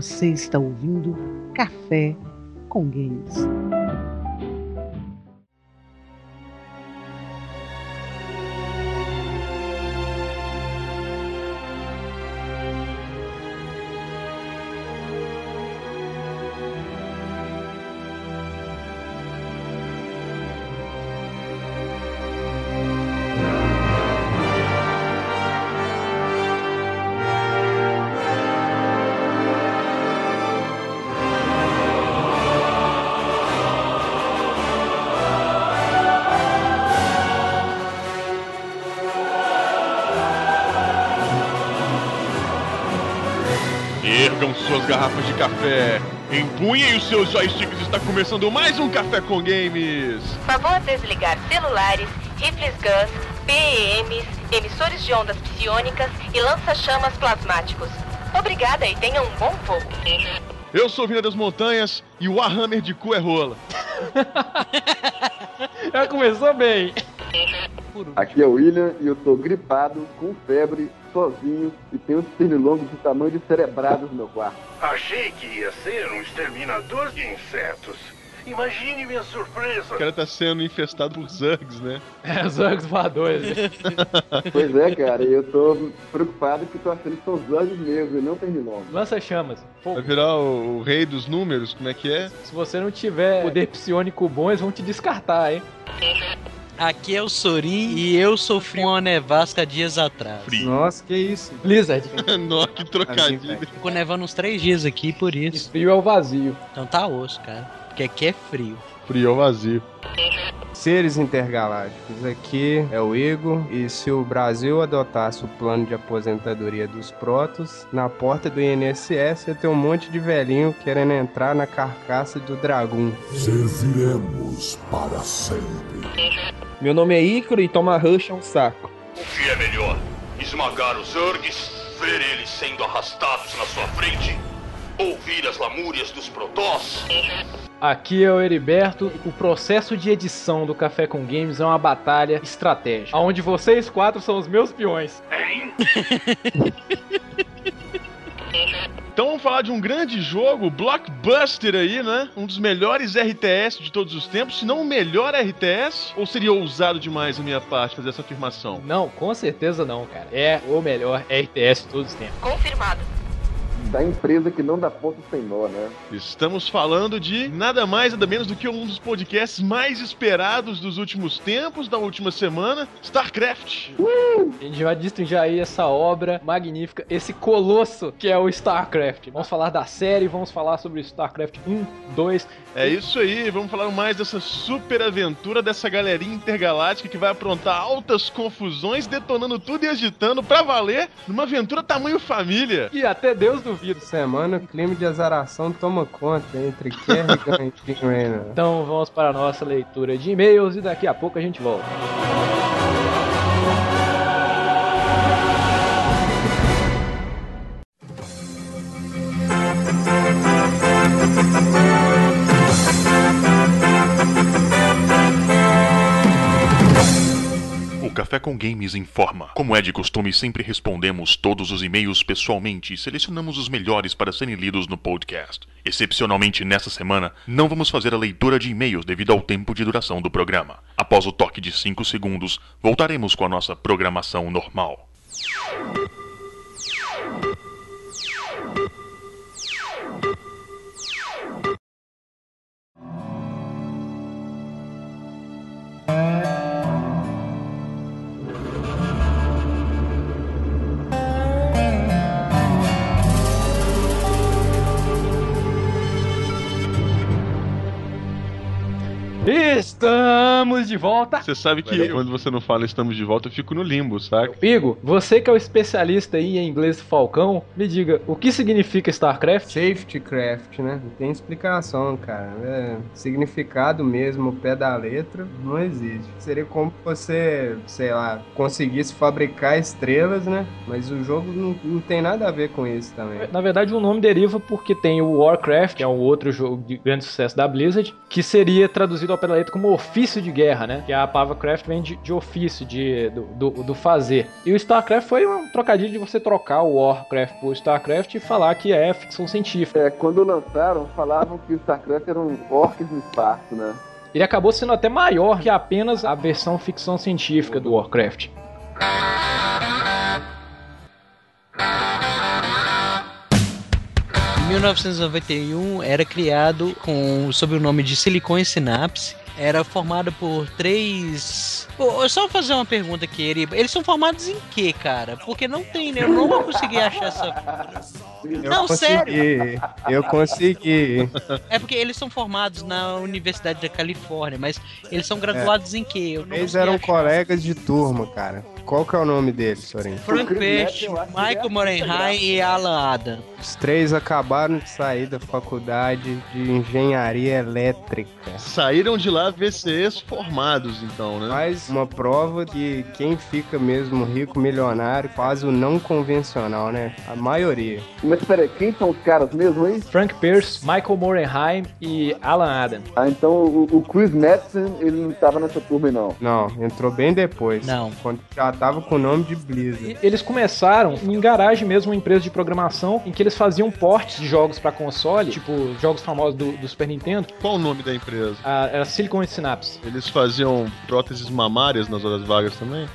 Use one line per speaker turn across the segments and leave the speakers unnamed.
Você está ouvindo Café com Games.
Café, empunhem os seus joysticks, está começando mais um Café com Games.
Favor desligar celulares, rifles guns, PEMs, emissores de ondas psionicas e lança-chamas plasmáticos. Obrigada e tenha um bom voo.
Eu sou Vina das Montanhas e o Warhammer de cu é rola.
Já começou bem.
Aqui é o William e eu tô gripado, com febre, sozinho e tenho pernilongos do tamanho de cerebrados no meu quarto.
Achei que ia ser um exterminador de insetos. Imagine minha surpresa.
O cara tá sendo infestado por Zergs, né?
É, orgos voadores.
Pois é, cara, e eu tô preocupado que tô achando que são anjos mesmo e não pernilongos.
Lança chamas.
Vai
Fogo.
virar o, o rei dos números, como é que é?
Se você não tiver poder psionico bom, eles vão te descartar, hein?
Aqui é o Sorin e eu sofri uma nevasca dias atrás.
Frio.
Nossa, que isso.
Blizzard.
Nó, que trocadilho.
Ficou nevando uns três dias aqui por
E
isso.
frio é o vazio.
Então tá osso, cara. Porque aqui é frio.
Frio ao vazio.
Seres intergalácticos, aqui é o Igor, e se o Brasil adotasse o plano de aposentadoria dos protos, na porta do INSS ia ter um monte de velhinho querendo entrar na carcaça do dragão.
Serviremos para sempre.
Meu nome é Ícaro e tomar rush é um saco.
O que é melhor? Esmagar os Zergs, ver eles sendo arrastados na sua frente? Ouvir as lamúrias dos Protoss?
Aqui é o Heriberto. O processo de edição do Café com Games é uma batalha estratégica. Onde vocês quatro são os meus peões.
Hein?
Então vamos falar de um grande jogo, blockbuster aí, né? Um dos melhores RTS de todos os tempos, se não o melhor RTS, ou seria ousado demais a minha parte fazer essa afirmação?
Não, com certeza não, cara. É o melhor RTS de todos os tempos.
Confirmado.
Da empresa que não dá ponto sem nó, né?
Estamos falando de nada mais, nada menos do que um dos podcasts mais esperados dos últimos tempos, da última semana, StarCraft.
A gente vai destrinjar aí essa obra magnífica, esse colosso que é o StarCraft. Vamos falar da série, vamos falar sobre StarCraft 1, 2.
É isso aí, vamos falar mais dessa super aventura dessa galerinha intergaláctica que vai aprontar altas confusões, detonando tudo e agitando pra valer numa aventura tamanho família.
E até Deus duvida.
Semana o clima de azaração toma conta entre Kerrigan e Jim Raynor.
Então vamos para a nossa leitura de e-mails e daqui a pouco a gente volta.
Café com Games informa. Como é de costume, sempre respondemos todos os e-mails pessoalmente e selecionamos os melhores para serem lidos no podcast. Excepcionalmente nessa semana, não vamos fazer a leitura de e-mails devido ao tempo de duração do programa. Após o toque de 5 segundos, voltaremos com a nossa programação normal.
Estamos de volta.
Você sabe que quando você não fala estamos de volta, eu fico no limbo, saca?
Igor, você que é o especialista aí em inglês Falcão, me diga, o que significa StarCraft?
Safety craft, né? Não tem explicação, cara. É, significado mesmo, o pé da letra, não existe. Seria como você, sei lá, conseguisse fabricar estrelas, né? Mas o jogo não, não tem nada a ver com isso também.
Na verdade, o nome deriva porque tem o Warcraft, que é um outro jogo de grande sucesso da Blizzard, que seria traduzido ao pé da letra como ofício de guerra, né? Que a palavra craft vem de, de ofício, de, do, do, do, fazer. E o StarCraft foi um trocadilho de você trocar o Warcraft por StarCraft e falar que é ficção científica.
É, quando lançaram, falavam que o StarCraft eram orcs no espaço, né?
Ele acabou sendo até maior que apenas a versão ficção científica do Warcraft.
Em 1991 era criado com sob o nome de Silicon Synapse. Era formado por três Pô, só fazer uma pergunta aqui, Eriba. Eles são formados em quê, cara? Porque não tem, né? Eu não vou conseguir achar essa.
Eu não, consegui, sério. Eu consegui.
É porque eles são formados na Universidade da Califórnia, mas eles são graduados é. em quê?
eles eram achar. colegas de turma, cara. Qual que é o nome deles, Sorin?
Frank Peixe, Michael Morenheim e Alan Adam.
Os três acabaram de sair da faculdade de engenharia elétrica.
Saíram de lá VCs formados, então, né?
Mas uma prova que quem fica mesmo rico, milionário, faz o não convencional, né? A maioria.
Mas peraí, quem são os caras mesmo aí?
Frank Pierce, Michael Morenheim e Alan Adam.
Ah, então o, o Chris Madison, ele não tava nessa turma, não?
Não, entrou bem depois.
Não.
Quando já tava com o nome de Blizzard.
Eles começaram em garagem mesmo, uma empresa de programação, em que eles faziam portes de jogos para console, tipo jogos famosos do, do, Super Nintendo.
Qual o nome da empresa?
Ah, era Silicon Synapse.
Eles faziam próteses mamárias nas horas vagas também?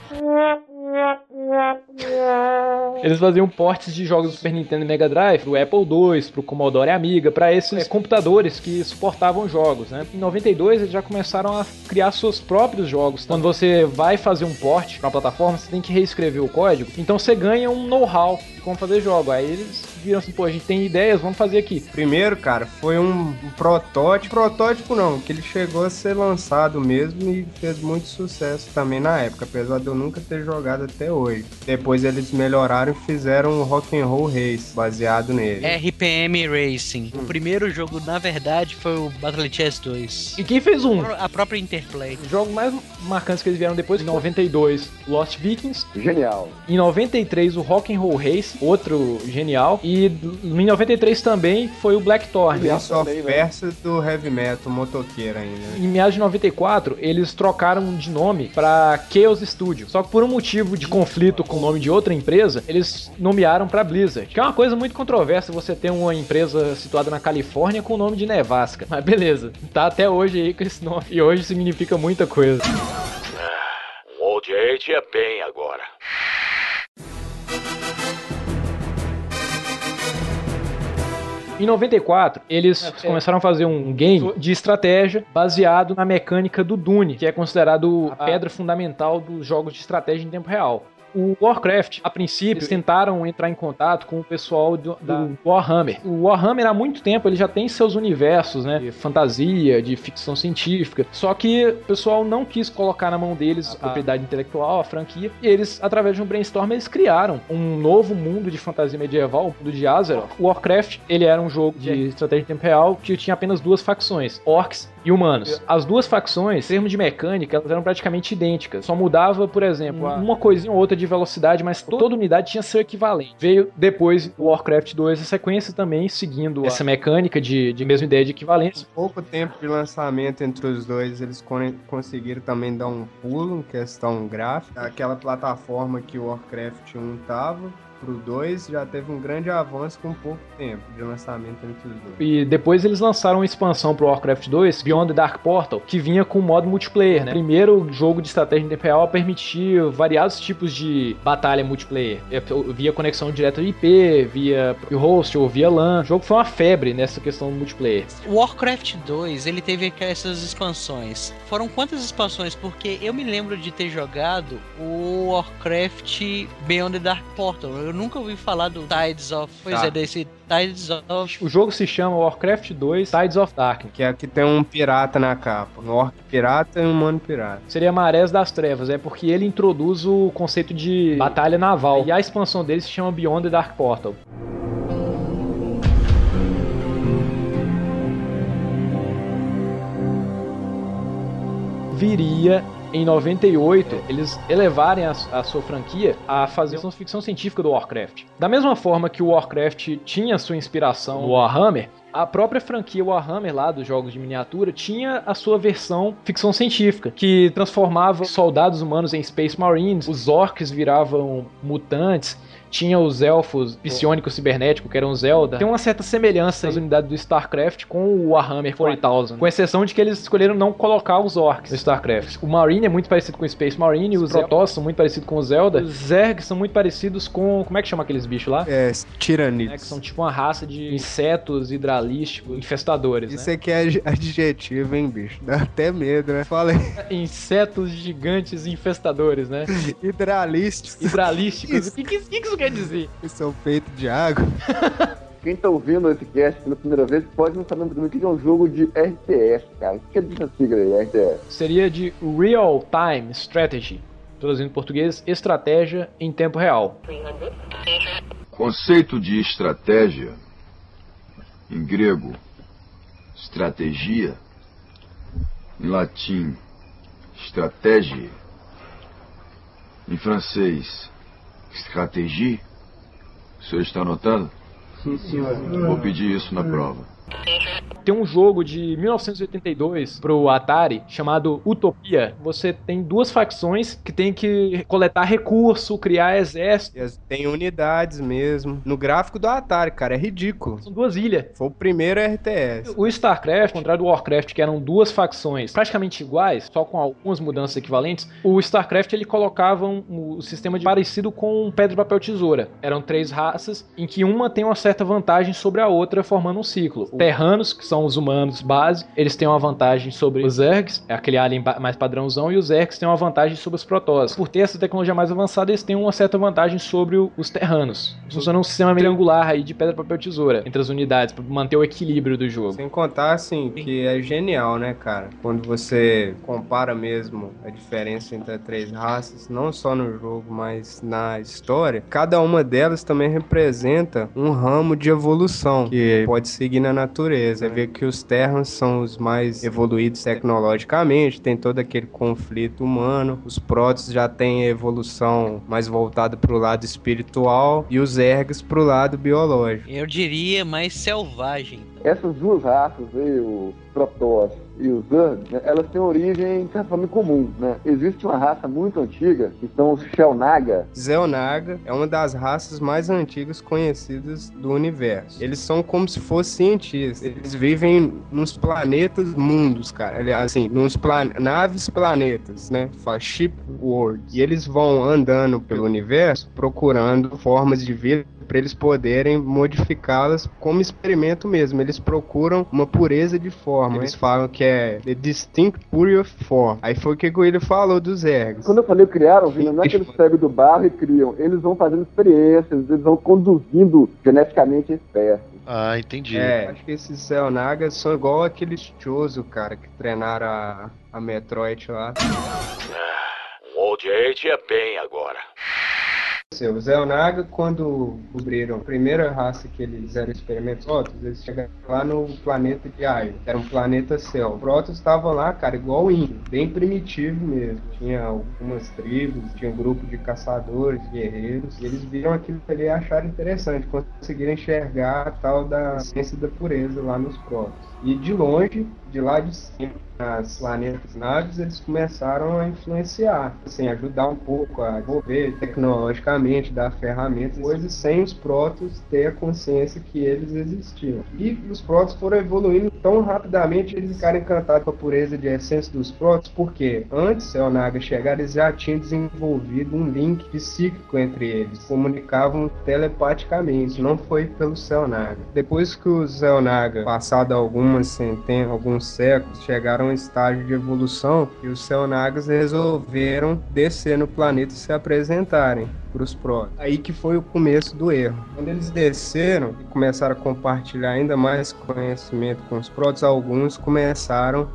Eles faziam portes de jogos do Super Nintendo e Mega Drive pro Apple II, pro Commodore Amiga, para esses é, computadores que suportavam jogos, né? Em 92 eles já começaram a criar seus próprios jogos. Quando você vai fazer um port para uma plataforma, você tem que reescrever o código. Então você ganha um know-how de como fazer jogo. Aí eles viram assim, pô, a gente tem ideias, vamos fazer aqui.
Primeiro, cara, foi um, um protótipo. Protótipo não, que ele chegou a ser lançado mesmo e fez muito sucesso também na época, apesar de eu nunca ter jogado até hoje. Depois eles melhoraram e fizeram o Rock and Roll Race, baseado nele.
RPM Racing. Hum. O primeiro jogo, na verdade, foi o Battle Chess 2.
E quem fez um?
A própria Interplay.
Os jogos mais marcantes que eles vieram depois, em 92, Lost Vikings.
Genial.
Em 93, o Rock and Roll Race, outro genial. E em 93 também foi o Blackthorn.
Prince of Persia do Heavy Metal, motoqueiro ainda.
Em meados de 94, eles trocaram de nome para Chaos Studio. Só que por um motivo de conflito com o nome de outra empresa, eles nomearam para Blizzard. Que é uma coisa muito controversa você ter uma empresa situada na Califórnia com o nome de Nevasca. Mas beleza, tá até hoje aí com esse nome. E hoje significa muita coisa.
Ah, o Old Age é bem agora.
Em 94, eles é, começaram a fazer um game de estratégia baseado na mecânica do Dune, que é considerado a pedra fundamental dos jogos de estratégia em tempo real. O Warcraft, a princípio, eles tentaram entrar em contato com o pessoal do, do, Warhammer. O Warhammer, há muito tempo, ele já tem seus universos, né? De fantasia, de ficção científica. Só que o pessoal não quis colocar na mão deles a propriedade intelectual, a franquia. E eles, através de um brainstorm, eles criaram um novo mundo de fantasia medieval, o mundo de Azeroth. O Warcraft, ele era um jogo de estratégia em tempo real que tinha apenas duas facções, orcs e humanos. As duas facções, em termos de mecânica, elas eram praticamente idênticas. Só mudava, por exemplo, uma coisinha ou outra de velocidade, mas toda unidade tinha seu equivalente. Veio depois o Warcraft 2 a sequência também, seguindo essa mecânica de, de mesma ideia de equivalência.
Pouco tempo de lançamento entre os dois, eles conseguiram também dar um pulo em questão gráfica. Aquela plataforma que o Warcraft 1 tava, pro 2 já teve um grande avanço com pouco tempo de lançamento entre os dois.
E depois eles lançaram uma expansão pro Warcraft 2, Beyond the Dark Portal, que vinha com modo multiplayer, né? Primeiro jogo de estratégia em tempo real a permitir variados tipos de batalha multiplayer. Via conexão direta de IP, via host ou via LAN. O jogo foi uma febre nessa questão do multiplayer.
O Warcraft 2, ele teve essas expansões. Foram quantas expansões? Porque eu me lembro de ter jogado o Warcraft Beyond the Dark Portal. Eu nunca ouvi falar do Tides of. Pois tá. é, desse Tides of.
O jogo se chama Warcraft 2 Tides of Darkness.
Que é que tem um pirata na capa. Um orc pirata e um humano pirata.
Seria Marés das Trevas, é porque ele introduz o conceito de batalha naval. E a expansão dele se chama Beyond the Dark Portal. viria em 98, eles elevarem a, a, sua franquia a fazer uma ficção científica do Warcraft. Da mesma forma que o Warcraft tinha sua inspiração no Warhammer, A própria franquia Warhammer lá dos jogos de miniatura tinha a sua versão ficção científica, que transformava soldados humanos em Space Marines, os orcs viravam mutantes tinha os elfos psionicos cibernéticos, que eram Zelda. Tem uma certa semelhança nas unidades do StarCraft com o Warhammer 4000, com exceção de que eles escolheram não colocar os orcs no StarCraft. O Marine é muito parecido com o Space Marine, os Protoss são muito parecidos com o Zelda, os Zergs são muito parecidos com... como é que chama aqueles bichos lá?
É, tiranids.
É, que são tipo uma raça de insetos hidralísticos, infestadores,
Isso
né?
aqui é adjetivo, hein, bicho? Dá até medo, né? Fala aí.
Insetos gigantes infestadores, né?
Hidralísticos.
Hidralísticos. O que, que, que isso quer dizer?
Que são feitos de água.
Quem tá ouvindo esse cast pela primeira vez pode não saber também o que é um jogo de RTS, cara. O que é essa sigla aí, RTS?
Seria de Real Time Strategy. Traduzindo em português, estratégia em tempo real.
Conceito de estratégia, em grego, estratégia, em latim, estratégia, em francês, stratégie. O senhor está anotando?
Sim, senhor.
Vou pedir isso na prova.
Tem um jogo de 1982 pro Atari chamado Utopia. Você tem duas facções que tem que coletar recurso, criar exército.
Tem unidades mesmo. No gráfico do Atari, cara, é ridículo.
São duas ilhas.
Foi o primeiro RTS.
O StarCraft, ao contrário do Warcraft, que eram duas facções praticamente iguais, só com algumas mudanças equivalentes, o StarCraft ele colocava um, um sistema de parecido com um pedra, papel, tesoura. Eram três raças em que uma tem uma certa vantagem sobre a outra, formando um ciclo. Terranos, que são os humanos base, eles têm uma vantagem sobre os Zergs, é aquele alien mais padrãozão, e os Zergs têm uma vantagem sobre os Protoss. Por ter essa tecnologia mais avançada, eles têm uma certa vantagem sobre os Terranos. Funciona um sistema meio angular aí de pedra, papel, tesoura entre as unidades, para manter o equilíbrio do jogo.
Sem contar, assim, que é genial, né, cara? Quando você compara mesmo a diferença entre as três raças, não só no jogo, mas na história, cada uma delas também representa um ramo de evolução que pode seguir na natureza. Você vê que os Terrans são os mais evoluídos tecnologicamente, tem todo aquele conflito humano. Os Protoss já têm evolução mais voltada para o lado espiritual e os Ergs para o lado biológico.
Eu diria mais selvagem.
Essas duas raças aí, o Protoss e os Zerg, né, elas têm origem, de certa forma, comum, né? Existe uma raça muito antiga, que são os Xel'Naga.
Xel'Naga é uma das raças mais antigas conhecidas do universo. Eles são como se fossem cientistas. Eles vivem nos planetas mundos, cara. Assim, nos plan naves planetas, né? Fala ship world. E eles vão andando pelo universo procurando formas de vida para eles poderem modificá-las como experimento mesmo. Eles procuram uma pureza de forma. Eles falam que é the distinct purity of form. Aí foi o que o Guilherme falou dos ergos.
Quando eu falei criaram, Vina, não é que eles pegam do barro e criam. Eles vão fazendo experiências, eles vão conduzindo geneticamente a espécie.
Ah, entendi.
É, acho que esses Xel'Nagas são igual aqueles Chozo, cara, que treinaram a, a Metroid lá.
Um old age é bem agora.
O Xel'Naga, quando cobriram a primeira raça que eles fizeram experimentos Protoss, eles chegaram lá no planeta de Aio, era um planeta céu. Os estavam lá, cara, igual índio, bem primitivo mesmo. Tinha algumas tribos, tinha um grupo de caçadores, guerreiros, e eles viram aquilo ali e acharam interessante, conseguiram enxergar a tal da ciência da pureza lá nos Protoss. E de longe, de lá de cima, nas planetas naves, eles começaram a influenciar, assim, ajudar um pouco a desenvolver tecnologicamente, dar ferramentas, coisas sem os protos ter a consciência que eles existiam. E os protos foram evoluindo tão rapidamente, eles ficaram encantados com a pureza de essência dos protos, porque antes de Naga chegar, eles já tinham desenvolvido um link psíquico entre eles, comunicavam telepaticamente, não foi pelo Naga. Depois que os Naga, passado algumas centenas, alguns séculos, chegaram a um estágio de evolução e os Xel'Nagas resolveram descer no planeta e se apresentarem para os Protoss. Aí que foi o começo do erro. Quando eles desceram e começaram a compartilhar ainda mais conhecimento com os Protoss, alguns começaram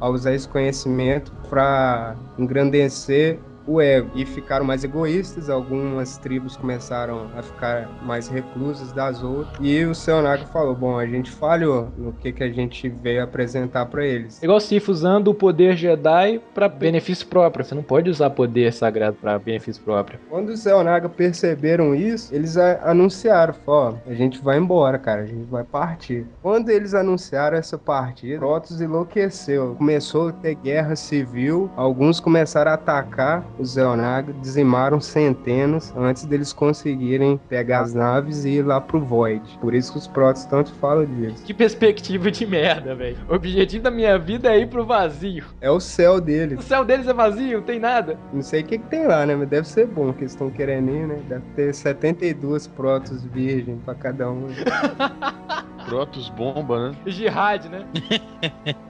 a usar esse conhecimento para engrandecer o ego e ficaram mais egoístas. Algumas tribos começaram a ficar mais reclusas das outras. E o Seonaga falou: Bom, a gente falhou no que, que a gente veio apresentar para eles.
Igual Sif usando o poder Jedi para benefício próprio. Você não pode usar poder sagrado para benefício próprio.
Quando os Seonaga perceberam isso, eles anunciaram: Ó, a gente vai embora, cara, a gente vai partir. Quando eles anunciaram essa partida, Protoss enlouqueceu. Começou a ter guerra civil, alguns começaram a atacar os Zeonaga, dizimaram centenas antes deles conseguirem pegar as naves e ir lá pro Void. Por isso que os Protoss tanto falam disso.
Que perspectiva de merda, velho. O objetivo da minha vida é ir pro vazio.
É o céu deles.
O céu deles é vazio, não tem nada.
Não sei o que, que tem lá, né? Mas deve ser bom que eles estão querendo ir, né? Deve ter 72 Protoss virgem pra cada um.
Protos bomba, né?
Jihad, né?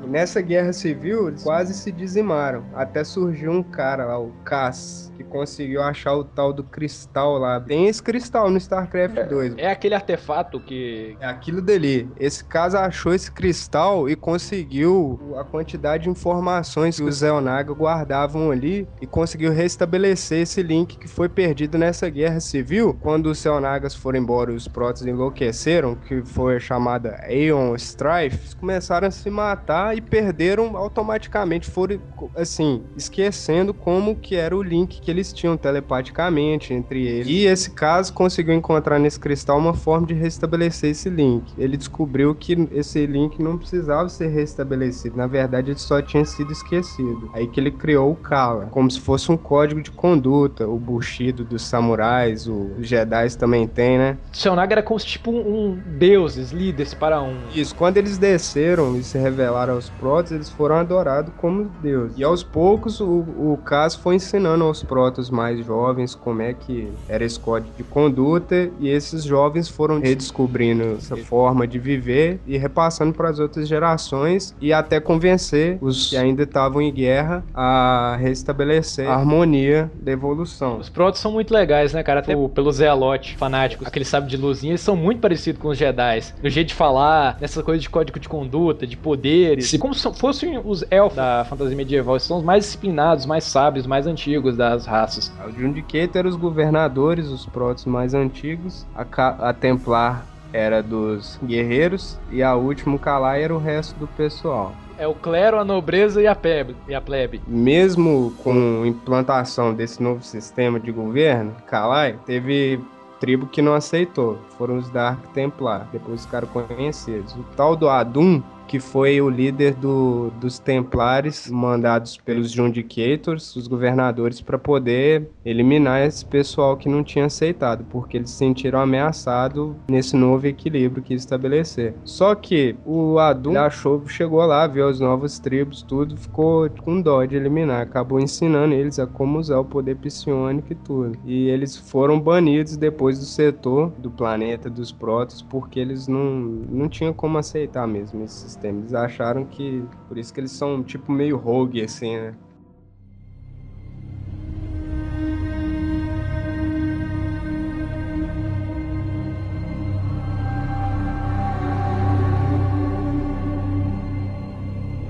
Nessa guerra civil, eles quase se dizimaram. Até surgiu um cara lá, o Cass, que conseguiu achar o tal do cristal lá. Tem esse cristal no StarCraft 2.
É aquele artefato que.
É aquilo dali. Esse caso achou esse cristal e conseguiu a quantidade de informações que os Zeonaga guardavam ali e conseguiu restabelecer esse link que foi perdido nessa guerra civil. Quando os Zeonagas foram embora e os Protoss enlouqueceram, que foi chamada Aeon Strife, começaram a se matar e perderam automaticamente, foram assim, esquecendo como que era o link que eles tinham telepaticamente entre eles. E esse caso conseguiu encontrar nesse cristal uma forma de restabelecer esse link. Ele descobriu que esse link não precisava ser restabelecido, na verdade ele só tinha sido esquecido. Aí que ele criou o Kala, como se fosse um código de conduta, o Bushido dos samurais, os Jedi também tem, né?
Shonaga era como se tipo um deuses, líderes para um.
Isso, quando eles desceram e se revelaram aos protos, eles foram adorados como Deus. E aos poucos o, o caso foi ensinando aos protos mais jovens como é que era esse código de conduta e esses jovens foram redescobrindo essa forma de viver e repassando para as outras gerações e até convencer os que ainda estavam em guerra a restabelecer a harmonia da evolução.
Os protos são muito legais, né, cara? Até pelos Zealote fanáticos, aquele sábio de luzinha, eles são muito parecidos com os Jedi. No jeito de falar, nessa coisa de código de conduta, de poderes. Como se fossem os elfos da fantasia medieval. Eles são os mais disciplinados, mais sábios, mais antigos das raças.
O Jundicator eram os governadores, os protos mais antigos. A, a Templar era dos guerreiros. E a última, Kalai, era o resto do pessoal.
É o clero, a nobreza e a plebe. E a plebe.
Mesmo com implantação desse novo sistema de governo, Kalai teve tribo que não aceitou. Foram os Dark Templar, depois ficaram conhecidos. O tal do Adum que foi o líder do, dos Templares mandados pelos Jundicators, os governadores, para poder eliminar esse pessoal que não tinha aceitado, porque eles se sentiram ameaçados nesse novo equilíbrio que estabelecer. Só que o Adum achou, chegou lá, viu as novas tribos, tudo, ficou com dó de eliminar, acabou ensinando eles a como usar o poder psionico e tudo. E eles foram banidos depois do setor do planeta dos Protos, porque eles não, não tinham como aceitar mesmo esses sistema. Eles acharam que. Por isso que eles são tipo meio rogue, assim, né?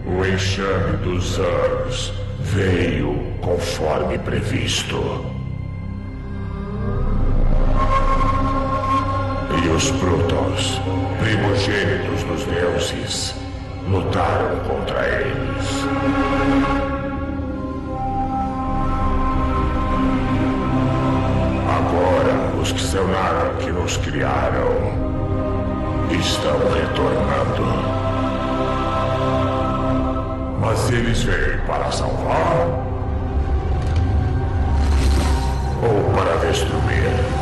O enxame dos anos veio conforme previsto. E os Protons, primogênitos dos deuses, lutaram contra eles. Agora, os que Xelnar que nos criaram estão retornando. Mas eles vêm para salvar ou para destruir?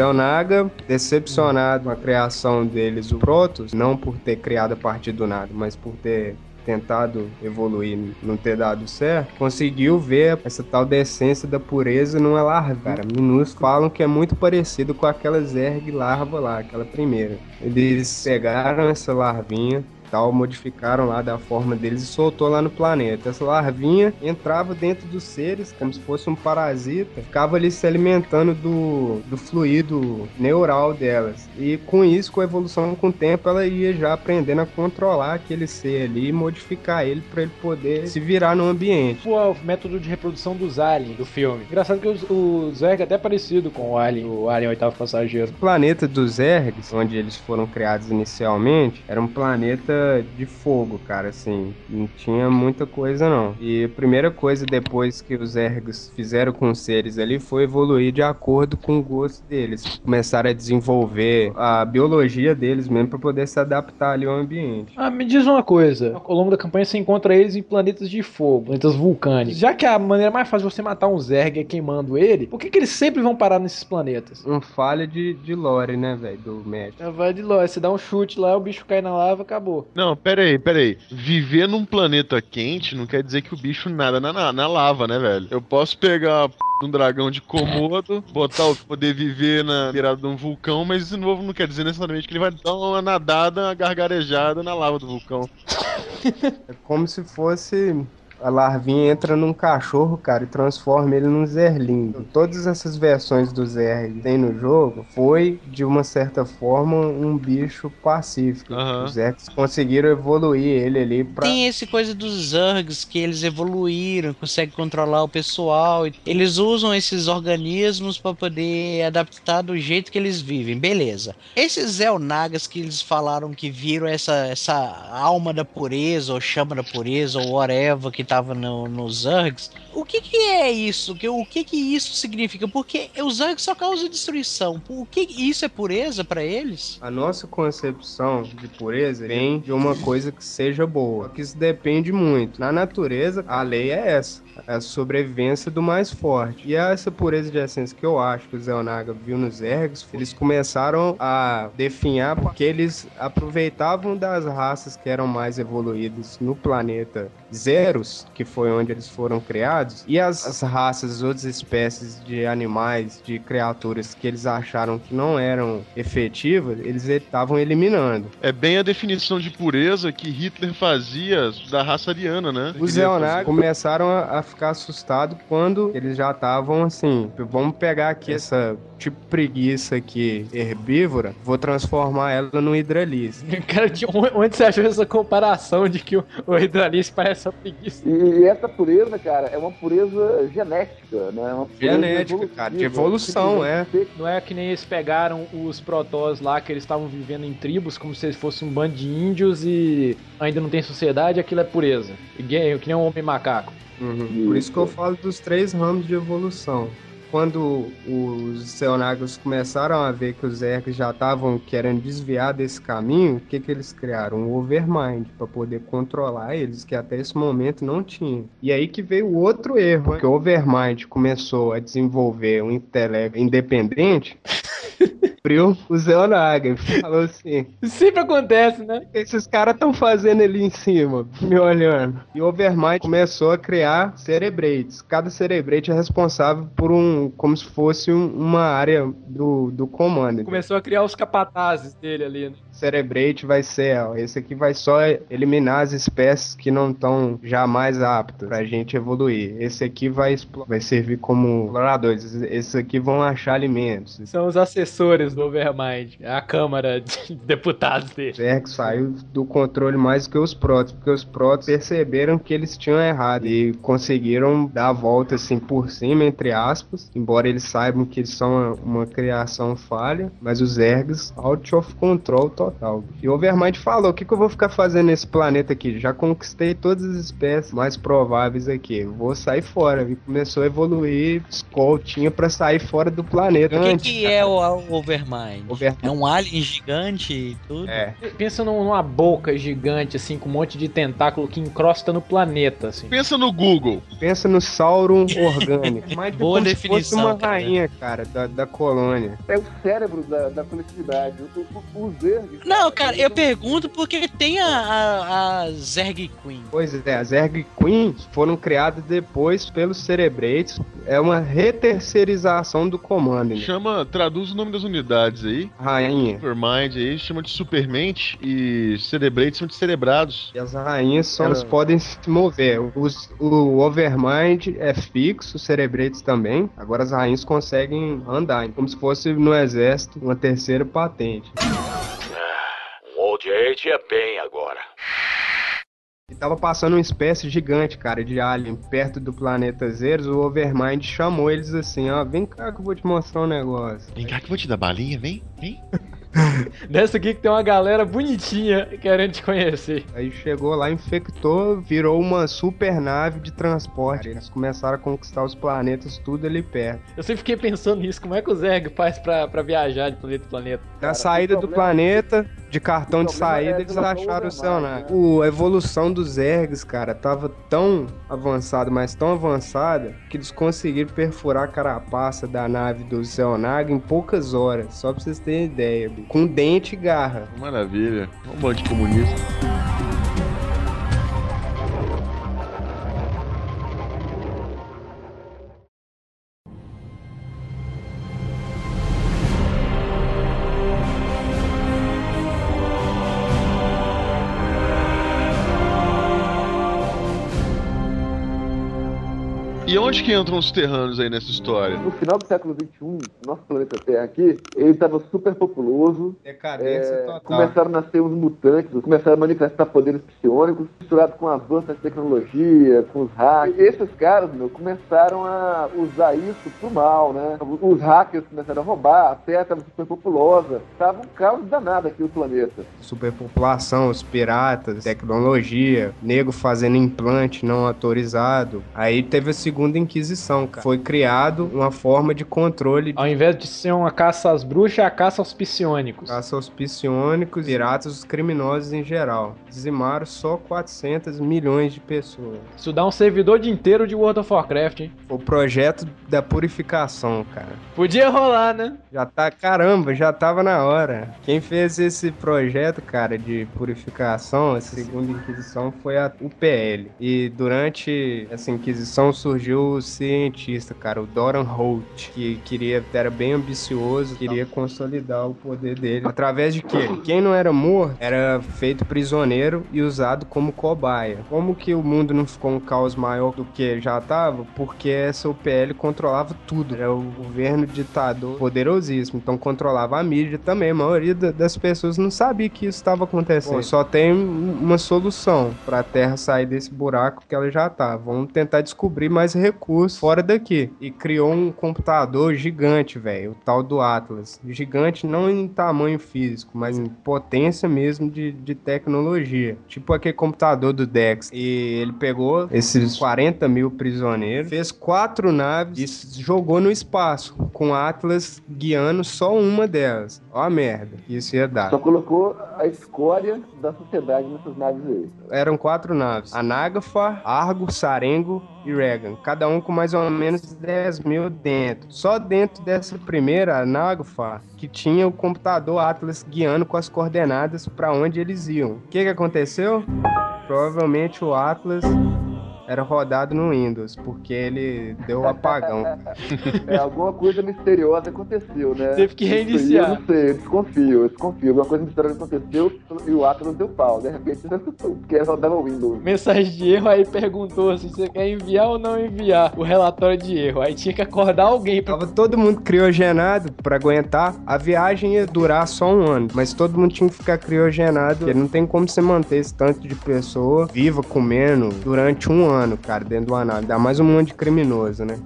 Zé Naga, decepcionado com a criação deles, o Protos, não por ter criado a partir do nada, mas por ter tentado evoluir, não ter dado certo, conseguiu ver essa tal decência da pureza numa larva, cara, minúscula. Falam que é muito parecido com aquela Zerg larva lá, aquela primeira. Eles pegaram essa larvinha, tal, modificaram lá da forma deles e soltou lá no planeta. Essa larvinha entrava dentro dos seres como se fosse um parasita, ficava ali se alimentando do, do fluido neural delas. E com isso, com a evolução com o tempo, ela ia já aprendendo a controlar aquele ser ali e modificar ele para ele poder se virar no ambiente.
O método de reprodução dos aliens do filme. Engraçado que o, o Zerg é até parecido com o Alien, o Alien Oitavo Passageiro.
O planeta dos Zergs, onde eles foram criados inicialmente, era um planeta de fogo, cara, assim, não tinha muita coisa não. E a primeira coisa depois que os Zergs fizeram com os seres ali foi evoluir de acordo com o gosto deles. Começaram a desenvolver a biologia deles mesmo para poder se adaptar ali ao ambiente.
Ah, me diz uma coisa. Ao longo da campanha você encontra eles em planetas de fogo, planetas vulcânicos. Já que a maneira mais fácil de você matar um Zerg é queimando ele, por que, que eles sempre vão parar nesses planetas?
Um falha de, de lore, né, velho, do.
É, vai de lore. Você dá um chute lá, o bicho cai na lava, acabou.
Não, pera aí, pera aí. Viver num planeta quente não quer dizer que o bicho nada na, na, na lava, né, velho? Eu posso pegar a p... de um dragão de Komodo, botar o poder viver na beirada de um vulcão, mas isso novo não quer dizer necessariamente que ele vai dar uma nadada, uma gargarejada na lava do vulcão.
É como se fosse a larvinha entra num cachorro, cara, e transforma ele num Zerling. Todas essas versões do Zerg que tem no jogo foi, de uma certa forma, um bicho pacífico.
Aham.
Os Zergs conseguiram evoluir ele ali pra.
Tem esse coisa dos Zergs que eles evoluíram, conseguem controlar o pessoal. Eles usam esses organismos para poder adaptar do jeito que eles vivem, beleza. Esses Elnagas que eles falaram que viram essa, essa alma da pureza, ou chama da pureza, ou whatever que tava no, nos Zergs, o que que é isso? O que que isso significa? Porque os Zergs só causam destruição. O que isso é pureza para eles?
A nossa concepção de pureza vem de uma coisa que seja boa. Que isso depende muito. Na natureza, a lei é essa. A sobrevivência do mais forte. E é essa pureza de essência que eu acho que o Zé Onaga viu nos Ergos, eles começaram a definhar porque eles aproveitavam das raças que eram mais evoluídas no planeta Zeros, que foi onde eles foram criados, e as, as raças, as outras espécies de animais, de criaturas que eles acharam que não eram efetivas, eles estavam eliminando.
É bem a definição de pureza que Hitler fazia da raça ariana, né?
Os Zeonag começaram a, a ficar assustados quando eles já estavam assim, vamos pegar aqui essa tipo preguiça aqui herbívora, vou transformar ela no hidralis.
Cara, de onde onde você achou essa comparação de que o, o Hydralice parece uma preguiça?
E, e essa pureza, cara, é uma pureza genética, né? É uma pureza
Genética, cara, de evolução, é.
Não é que nem eles pegaram os protós lá, que eles estavam vivendo em tribos, como se eles fossem um bando de índios e ainda não tem sociedade, aquilo é pureza. Igual- Que nem um homem macaco.
Uhum. Por isso que eu falo dos três ramos de evolução. Quando os Seonagos começaram a ver que os Zergs já estavam querendo desviar desse caminho, o que, que eles criaram? Um Overmind para poder controlar eles, que até esse momento não tinha. E aí que veio o outro erro, que o Overmind começou a desenvolver um intelecto independente. Abriu o Zeonaga e falou assim:
Sempre acontece, né?
O que esses caras estão fazendo ali em cima, me olhando? E o Overmind começou a criar cerebrates. Cada cerebrate é responsável por um, como se fosse um- uma área do, do comando.
Começou a criar os capatazes dele ali, né?
Cerebrate vai ser, ó, esse aqui vai só eliminar as espécies que não estão jamais aptas pra gente evoluir. Esse aqui vai, vai servir como exploradores. Esses aqui vão achar alimentos.
São os assessores do Overmind, é a Câmara de Deputados dele.
Zerg saiu do controle mais que os Protoss, porque os Protoss perceberam que eles tinham errado e conseguiram dar a volta assim por cima, entre aspas, embora eles saibam que eles são uma, uma criação falha, mas os Zergs out of control total. E o Overmind falou: o que, que eu vou ficar fazendo nesse planeta aqui? Já conquistei todas as espécies mais prováveis aqui, vou sair fora. E começou a evoluir, Skull tinha pra sair fora do planeta.
O que, que é o Overmind?
Overmind.
É um alien gigante e tudo?
É.
Pensa num- numa boca gigante, assim, com um monte de tentáculo que encrosta no planeta, assim.
Pensa no Google.
Pensa no Sauron orgânico. Mas
Boa
como se fosse
definição,
uma
cara.
rainha, cara, da, da colônia.
É o cérebro da, da coletividade. Os Zergs.
Não, cara, eu pergunto porque tem a, a, a Zerg Queen.
Pois é, as Zerg Queens foram criadas depois pelos Cerebrates É uma reterceirização do comando. Né?
Chama, traduz o nome das unidades aí.
Rainha.
Supermind aí, chama de Supermente e Cerebrate são de cerebrados.
E as rainhas só elas podem se mover. Os, o Overmind é fixo, os Cerebrates também. Agora as rainhas conseguem andar, como se fosse no exército uma terceira patente.
O Old Age é bem agora.
E tava passando uma espécie gigante, cara, de alien perto do planeta Zeros. O Overmind chamou eles assim: ó, vem cá que eu vou te mostrar um negócio.
Vem cá que eu vou te dar balinha, vem, vem.
Dessa aqui que tem uma galera bonitinha querendo te conhecer.
Aí chegou lá, infectou, virou uma super nave de transporte. Eles começaram a conquistar os planetas tudo ali perto.
Eu sempre fiquei pensando nisso, como é que o Zerg faz pra, pra viajar de planeta em planeta?
Na saída do planeta, de cartão de saída, é eles acharam o céu A evolução dos Zergs, cara, tava tão avançada, mas tão avançada, que eles conseguiram perfurar a carapaça da nave do Zelnaga em poucas horas. Só pra vocês terem ideia, com dente e garra.
Maravilha. Um monte de comunista. Onde que entram os terranos aí nessa história?
No final do século XXI, nosso planeta Terra aqui, ele estava super populoso.
Decadência é, total.
Começaram a nascer os mutantes, começaram a manifestar poderes psionicos, misturado com avanço da tecnologia, com os hackers. E esses caras, meu, começaram a usar isso pro mal, né? Os hackers começaram a roubar, a Terra estava super populosa. Tava um caos danado aqui o planeta.
Superpopulação, os piratas, tecnologia, nego fazendo implante não autorizado. Aí teve a segunda Segunda Inquisição, cara. Foi criado uma forma de controle.
Ao invés de ser uma caça às bruxas, é a caça aos psiônicos.
Caça aos psiônicos, piratas, os criminosos em geral. Dizimaram só 400 milhões de pessoas.
Isso dá um servidor de inteiro de World of Warcraft, hein?
O projeto da purificação, cara.
Podia rolar, né?
Já tá, caramba, já tava na hora. Quem fez esse projeto, cara, de purificação, essa segunda Inquisição, foi a UPL. E durante essa Inquisição surgiu cientista, cara, o Doran Holt, que queria, era bem ambicioso, queria consolidar o poder dele. Através de quê? Quem não era morto era feito prisioneiro e usado como cobaia. Como que o mundo não ficou um caos maior do que já estava? Porque essa UPL controlava tudo. Era o governo ditador poderosíssimo, então controlava a mídia também. A maioria das pessoas não sabia que isso estava acontecendo. Bom, só tem uma solução para a Terra sair desse buraco que ela já tá. Vamos tentar descobrir mais recursos fora daqui. E criou um computador gigante, velho. O tal do Atlas. Gigante não em tamanho físico, mas em potência mesmo de, de tecnologia. Tipo aquele computador do Dex. E ele pegou esses 40 mil prisioneiros, fez quatro naves e jogou no espaço, com Atlas guiando só uma delas. Ó a merda isso ia dar.
Só colocou a escória da sociedade nessas naves aí.
Eram quatro naves. A Nagafa, Argo, Sarengo e Reagan, cada um com mais ou menos 10 mil dentro. Só dentro dessa primeira, Nagfa, que tinha o computador Atlas guiando com as coordenadas para onde eles iam. O que, que aconteceu? Provavelmente o Atlas era rodado no Windows, porque ele deu um apagão.
é, alguma coisa misteriosa aconteceu, né?
Teve que reiniciar.
eu não sei, eu desconfio, eu desconfio. Alguma coisa misteriosa aconteceu e o Atlas deu pau. De repente, quer rodar no Windows.
Mensagem de erro aí perguntou se você quer enviar ou não enviar o relatório de erro. Aí tinha que acordar alguém.
Pra... Tava todo mundo criogenado para aguentar. A viagem ia durar só um ano, mas todo mundo tinha que ficar criogenado. Porque não tem como você manter esse tanto de pessoa viva comendo durante um ano cara, dentro do anal. Dá mais um monte de criminoso, né?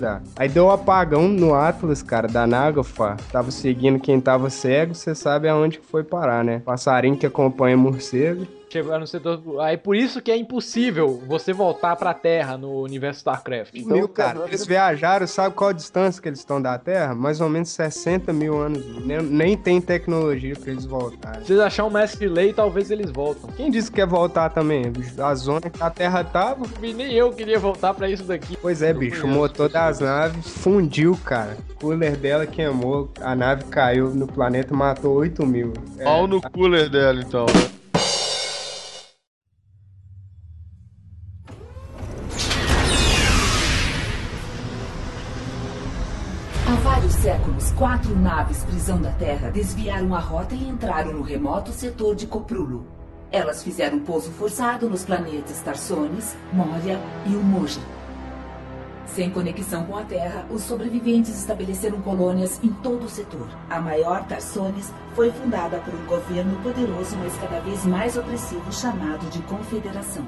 Dar? Aí deu um apagão no Atlas, cara, da Nagafa. Tava seguindo quem tava cego, você sabe aonde que foi parar, né? Passarinho que acompanha morcego
chegar no setor. Aí por isso que é impossível você voltar pra Terra no universo StarCraft.
Então, mil, cara, eles viajaram, sabe qual a distância que eles estão da Terra? Mais ou menos 60 mil anos. Nem, nem tem tecnologia pra eles voltarem.
Se eles acharem um mestre lei, talvez eles voltam.
Quem disse que quer voltar também? A zona que a Terra tava.
E nem eu queria voltar pra isso daqui.
Pois é, bicho. O motor das naves fundiu, cara. O cooler dela queimou. A nave caiu no planeta matou 8 mil.
É, Pau no cooler dela, então, né?
Quatro naves prisão da Terra desviaram a rota e entraram no remoto setor de Coprulo. Elas fizeram pouso forçado nos planetas Tarsones, Moria e Umoja. Sem conexão com a Terra, os sobreviventes estabeleceram colônias em todo o setor. A maior Tarsones foi fundada por um governo poderoso, mas cada vez mais opressivo, chamado de Confederação.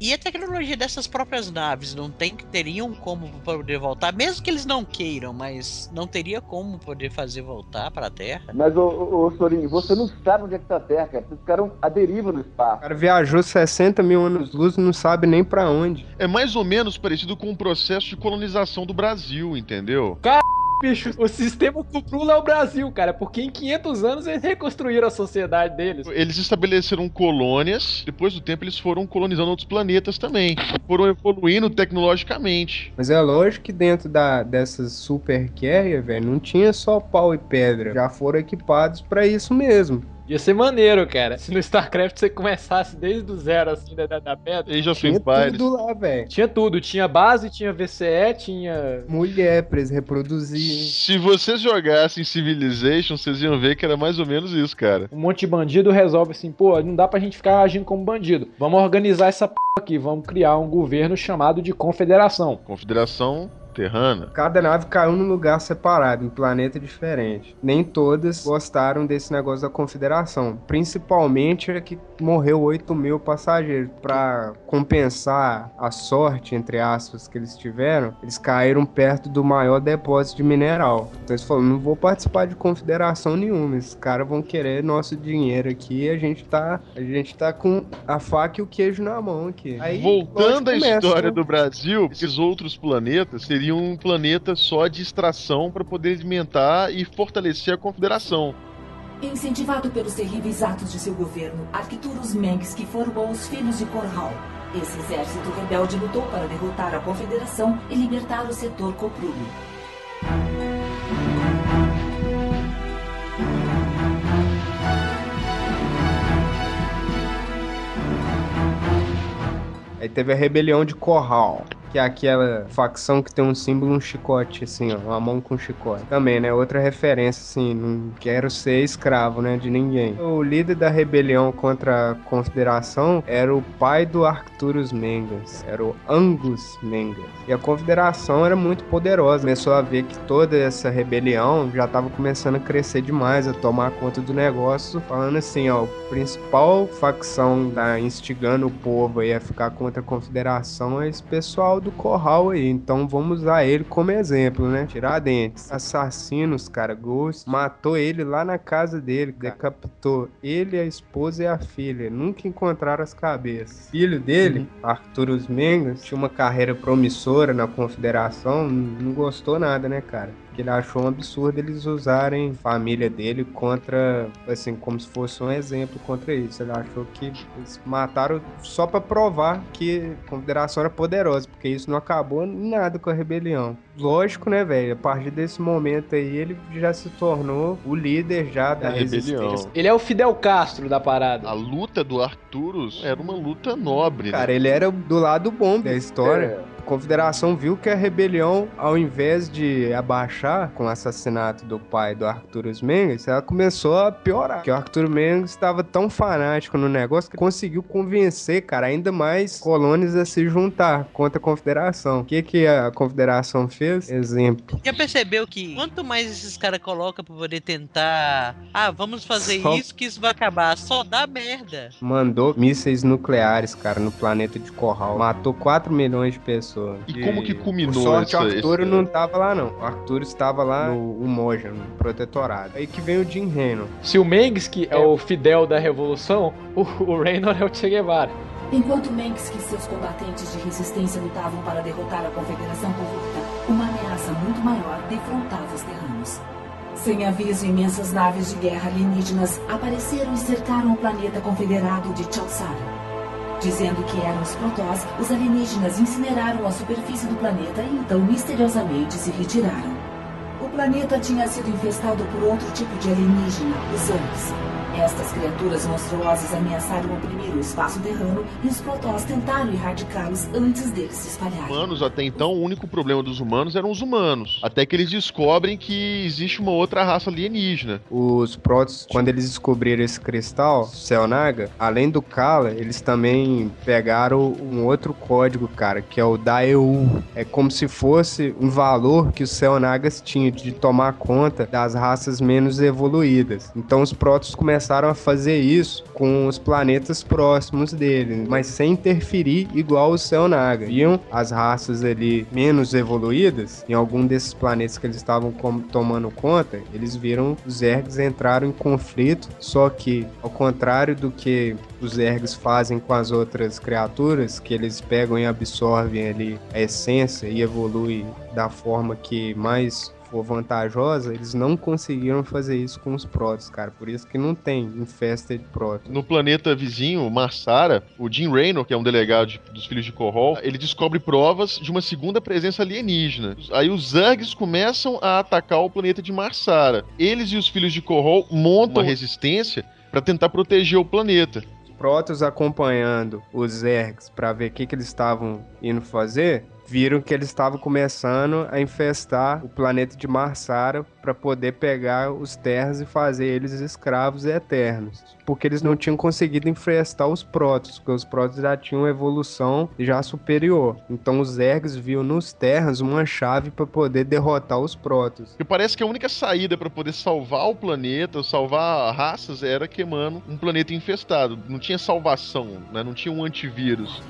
E a tecnologia dessas próprias naves não tem teriam como poder voltar, mesmo que eles não queiram, mas não teria como poder fazer voltar para a Terra.
Mas, ô, ô, Sorinho, você não sabe onde é que tá a Terra, cara. Vocês ficaram à deriva no espaço.
O cara viajou 60 mil anos-luz e não sabe nem pra onde.
É mais ou menos parecido com o processo de colonização do Brasil, entendeu?
Car... Bicho, o sistema Cuprula é o Brasil, cara, porque em 500 anos eles reconstruíram a sociedade deles.
Eles estabeleceram colônias, depois do tempo eles foram colonizando outros planetas também. Foram evoluindo tecnologicamente.
Mas é lógico que dentro da, dessas super carrier, velho, não tinha só pau e pedra. Já foram equipados pra isso mesmo.
Ia ser maneiro, cara. Se no StarCraft você começasse desde o zero, assim, da, da, pedra.
Age of
Tinha
Empires.
tudo lá, velho.
Tinha tudo. Tinha base, tinha VCE, tinha.
Mulher pra eles reproduzir.
Se vocês jogassem Civilization, vocês iam ver que era mais ou menos isso, cara.
Um monte de bandido resolve assim, pô, não dá pra gente ficar agindo como bandido. Vamos organizar essa p aqui, vamos criar um governo chamado de Confederação.
Confederação Terrana.
Cada nave caiu num lugar separado, em planeta diferente. Nem todas gostaram desse negócio da confederação. Principalmente a que morreu 8 mil passageiros. Pra compensar a sorte, entre aspas, que eles tiveram, eles caíram perto do maior depósito de mineral. Então eles falaram: não vou participar de confederação nenhuma. Esses caras vão querer nosso dinheiro aqui e a gente tá. A gente tá com a faca e o queijo na mão aqui. Aí,
Voltando à história
né?
do Brasil, esses outros planetas seriam um planeta só de extração para poder alimentar e fortalecer a confederação.
Incentivado pelos terríveis atos de seu governo, Arcturus Mengs formou os Filhos de Corral. Esse exército rebelde lutou para derrotar a Confederação e libertar o setor Coprulo.
Aí teve a rebelião de Corral, que é aquela facção que tem um símbolo, um chicote, assim, ó, uma mão com chicote. Também, né? Outra referência, assim, não quero ser escravo, né, de ninguém. O líder da rebelião contra a Confederação era o pai do Arcturus Mengas, era o Angus Mengas. E a Confederação era muito poderosa. Começou a ver que toda essa rebelião já estava começando a crescer demais, a tomar conta do negócio, falando assim, ó, o principal facção tá instigando o povo aí a ficar contra a Confederação é esse pessoal do Corral aí. Então vamos usar ele como exemplo, né? Tiradentes. Assassinos, cara, Ghost. Matou ele lá na casa dele, decapitou ele, a esposa e a filha. Nunca encontraram as cabeças. Filho dele, Arturus Mengas, tinha uma carreira promissora na Confederação, não gostou nada, né, cara? Que ele achou um absurdo eles usarem a família dele contra, assim, como se fosse um exemplo contra isso. Ele achou que eles mataram só pra provar que a Confederação era poderosa, porque isso não acabou em nada com a rebelião. Lógico, né, velho? A partir desse momento aí, ele já se tornou o líder já da,
Da rebelião.
resistência.
Ele é o Fidel Castro da parada.
A luta do Arcturus era uma luta nobre.
Cara,
né?
ele era do lado bom da história. A Confederação viu que a rebelião, ao invés de abaixar com o assassinato do pai do Arcturus Mendes, ela começou a piorar. Porque o Arcturus Mendes estava tão fanático no negócio que conseguiu convencer, cara, ainda mais colônias a se juntar contra a Confederação. O que, que a Confederação fez? Exemplo.
Já percebeu que quanto mais esses caras colocam pra poder tentar. Ah, vamos fazer
Só-
isso que isso vai acabar. Só dá merda.
Mandou mísseis nucleares, cara, no planeta de Corral. Matou 4 milhões de pessoas.
E como que culminou
Por sorte,
essa-
o Arturo
esse-
não tava lá, não. O Arturo estava lá no Umoja, no protetorado. Aí que vem o Jim Reno.
Se o Mengs, que é o Fidel da Revolução, o, o Raynor é o Che Guevara.
Enquanto Mengs e seus combatentes de resistência lutavam para derrotar a Confederação Corrupta, uma ameaça muito maior defrontava os terranos. Sem aviso, imensas naves de guerra alienígenas apareceram e cercaram o planeta confederado de Chalsara. Dizendo que eram os Protoss, os alienígenas incineraram a superfície do planeta e então misteriosamente se retiraram. O planeta tinha sido infestado por outro tipo de alienígena, os Angs. Estas criaturas monstruosas ameaçaram oprimir o espaço terrano e os Protoss tentaram erradicá-los antes deles se espalharem.
Humanos, até então, o único problema dos humanos eram os humanos. Até que eles descobrem que existe uma outra raça alienígena.
Os Protoss, quando eles descobriram esse cristal, Celnaga, além do Kala, eles também pegaram um outro código, cara, que é o Daeu. É como se fosse um valor que os Celnagas tinham de tomar conta das raças menos evoluídas. Então os Protoss começaram a fazer isso com os planetas próximos dele, mas sem interferir igual os Celnaga. Viam as raças ali menos evoluídas, em algum desses planetas que eles estavam tomando conta, eles viram os Zergs entraram em conflito, só que ao contrário do que os Zergs fazem com as outras criaturas, que eles pegam e absorvem ali a essência e evoluem da forma que mais for vantajosa, eles não conseguiram fazer isso com os Protoss, cara. Por isso que não tem Infested Protoss.
No planeta vizinho, Marsara, o Jim Raynor, que é um delegado de- dos filhos de Korhal, ele descobre provas de uma segunda presença alienígena. Aí os Zergs começam a atacar o planeta de Marsara. Eles e os filhos de Korhal montam uma resistência para tentar proteger o planeta.
Protoss acompanhando os Zergs para ver o que, que eles estavam indo fazer, viram que eles estavam começando a infestar o planeta de Marsara para poder pegar os terras e fazer eles escravos eternos. Porque eles não tinham conseguido infestar os Protoss, porque os Protoss já tinham evolução já superior. Então os Zergs viam nos terras uma chave para poder derrotar os Protoss.
E parece que a única saída para poder salvar o planeta, salvar raças, era queimando um planeta infestado. Não tinha salvação, né? não tinha um antivírus.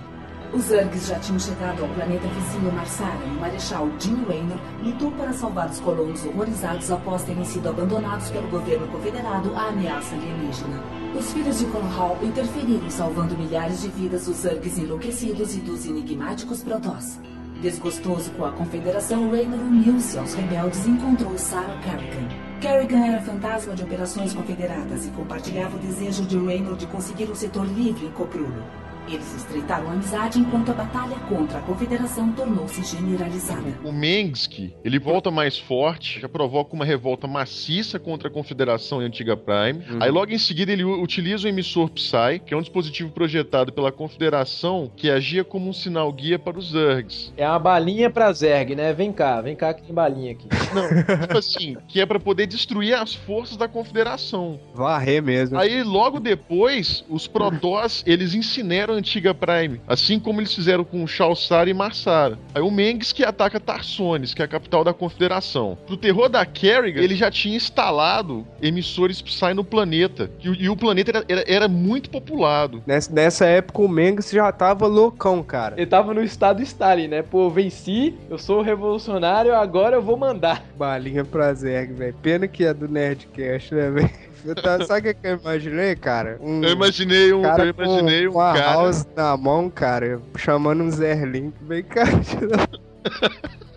Os Zergs já tinham chegado ao planeta vizinho Marsara e o Marechal Jim Raynor lutou para salvar os colonos horrorizados após terem sido abandonados pelo governo confederado à ameaça alienígena. Os filhos de Conhal interferiram salvando milhares de vidas dos Zergs enlouquecidos e dos enigmáticos Protoss. Desgostoso com a confederação, Raynor uniu-se aos rebeldes e encontrou Sarah Kerrigan. Kerrigan era fantasma de operações confederadas e compartilhava o desejo de Raynor de conseguir um setor livre em Coprulo. Eles estreitaram a amizade enquanto a batalha contra a Confederação tornou-se generalizada.
O Mengsk, ele volta mais forte, já provoca uma revolta maciça contra a Confederação e a Antiga Prime. Aí logo em seguida ele utiliza o emissor Psy, que é um dispositivo projetado pela Confederação que agia como um sinal guia para os Zergs.
É uma balinha pra Zerg, né? Vem cá, vem cá que tem balinha aqui.
Não, tipo assim, que é para poder destruir as forças da Confederação.
Varrer mesmo.
Aí logo depois, os Protoss, eles incineram Antiga Prime, assim como eles fizeram com Shalsar e Marsara. Aí o Mengsk ataca Tarsones, que é a capital da Confederação. Pro terror da Kerrigan, ele já tinha instalado emissores Psy no planeta, e, o- e o planeta era, era- era muito populado.
Nessa, nessa época o Mengs já tava loucão, cara.
Ele tava no estado Stalin, né? Pô, eu venci, eu sou revolucionário, agora eu vou mandar.
Balinha pra Zerg, velho. Pena que é do Nerdcast, né, velho? Eu tava- Sabe o que eu imaginei, cara? Um
Eu imaginei um,
cara
eu imaginei um
uma
cara...
house na mão, cara, chamando um Zerlink. Bem, cara.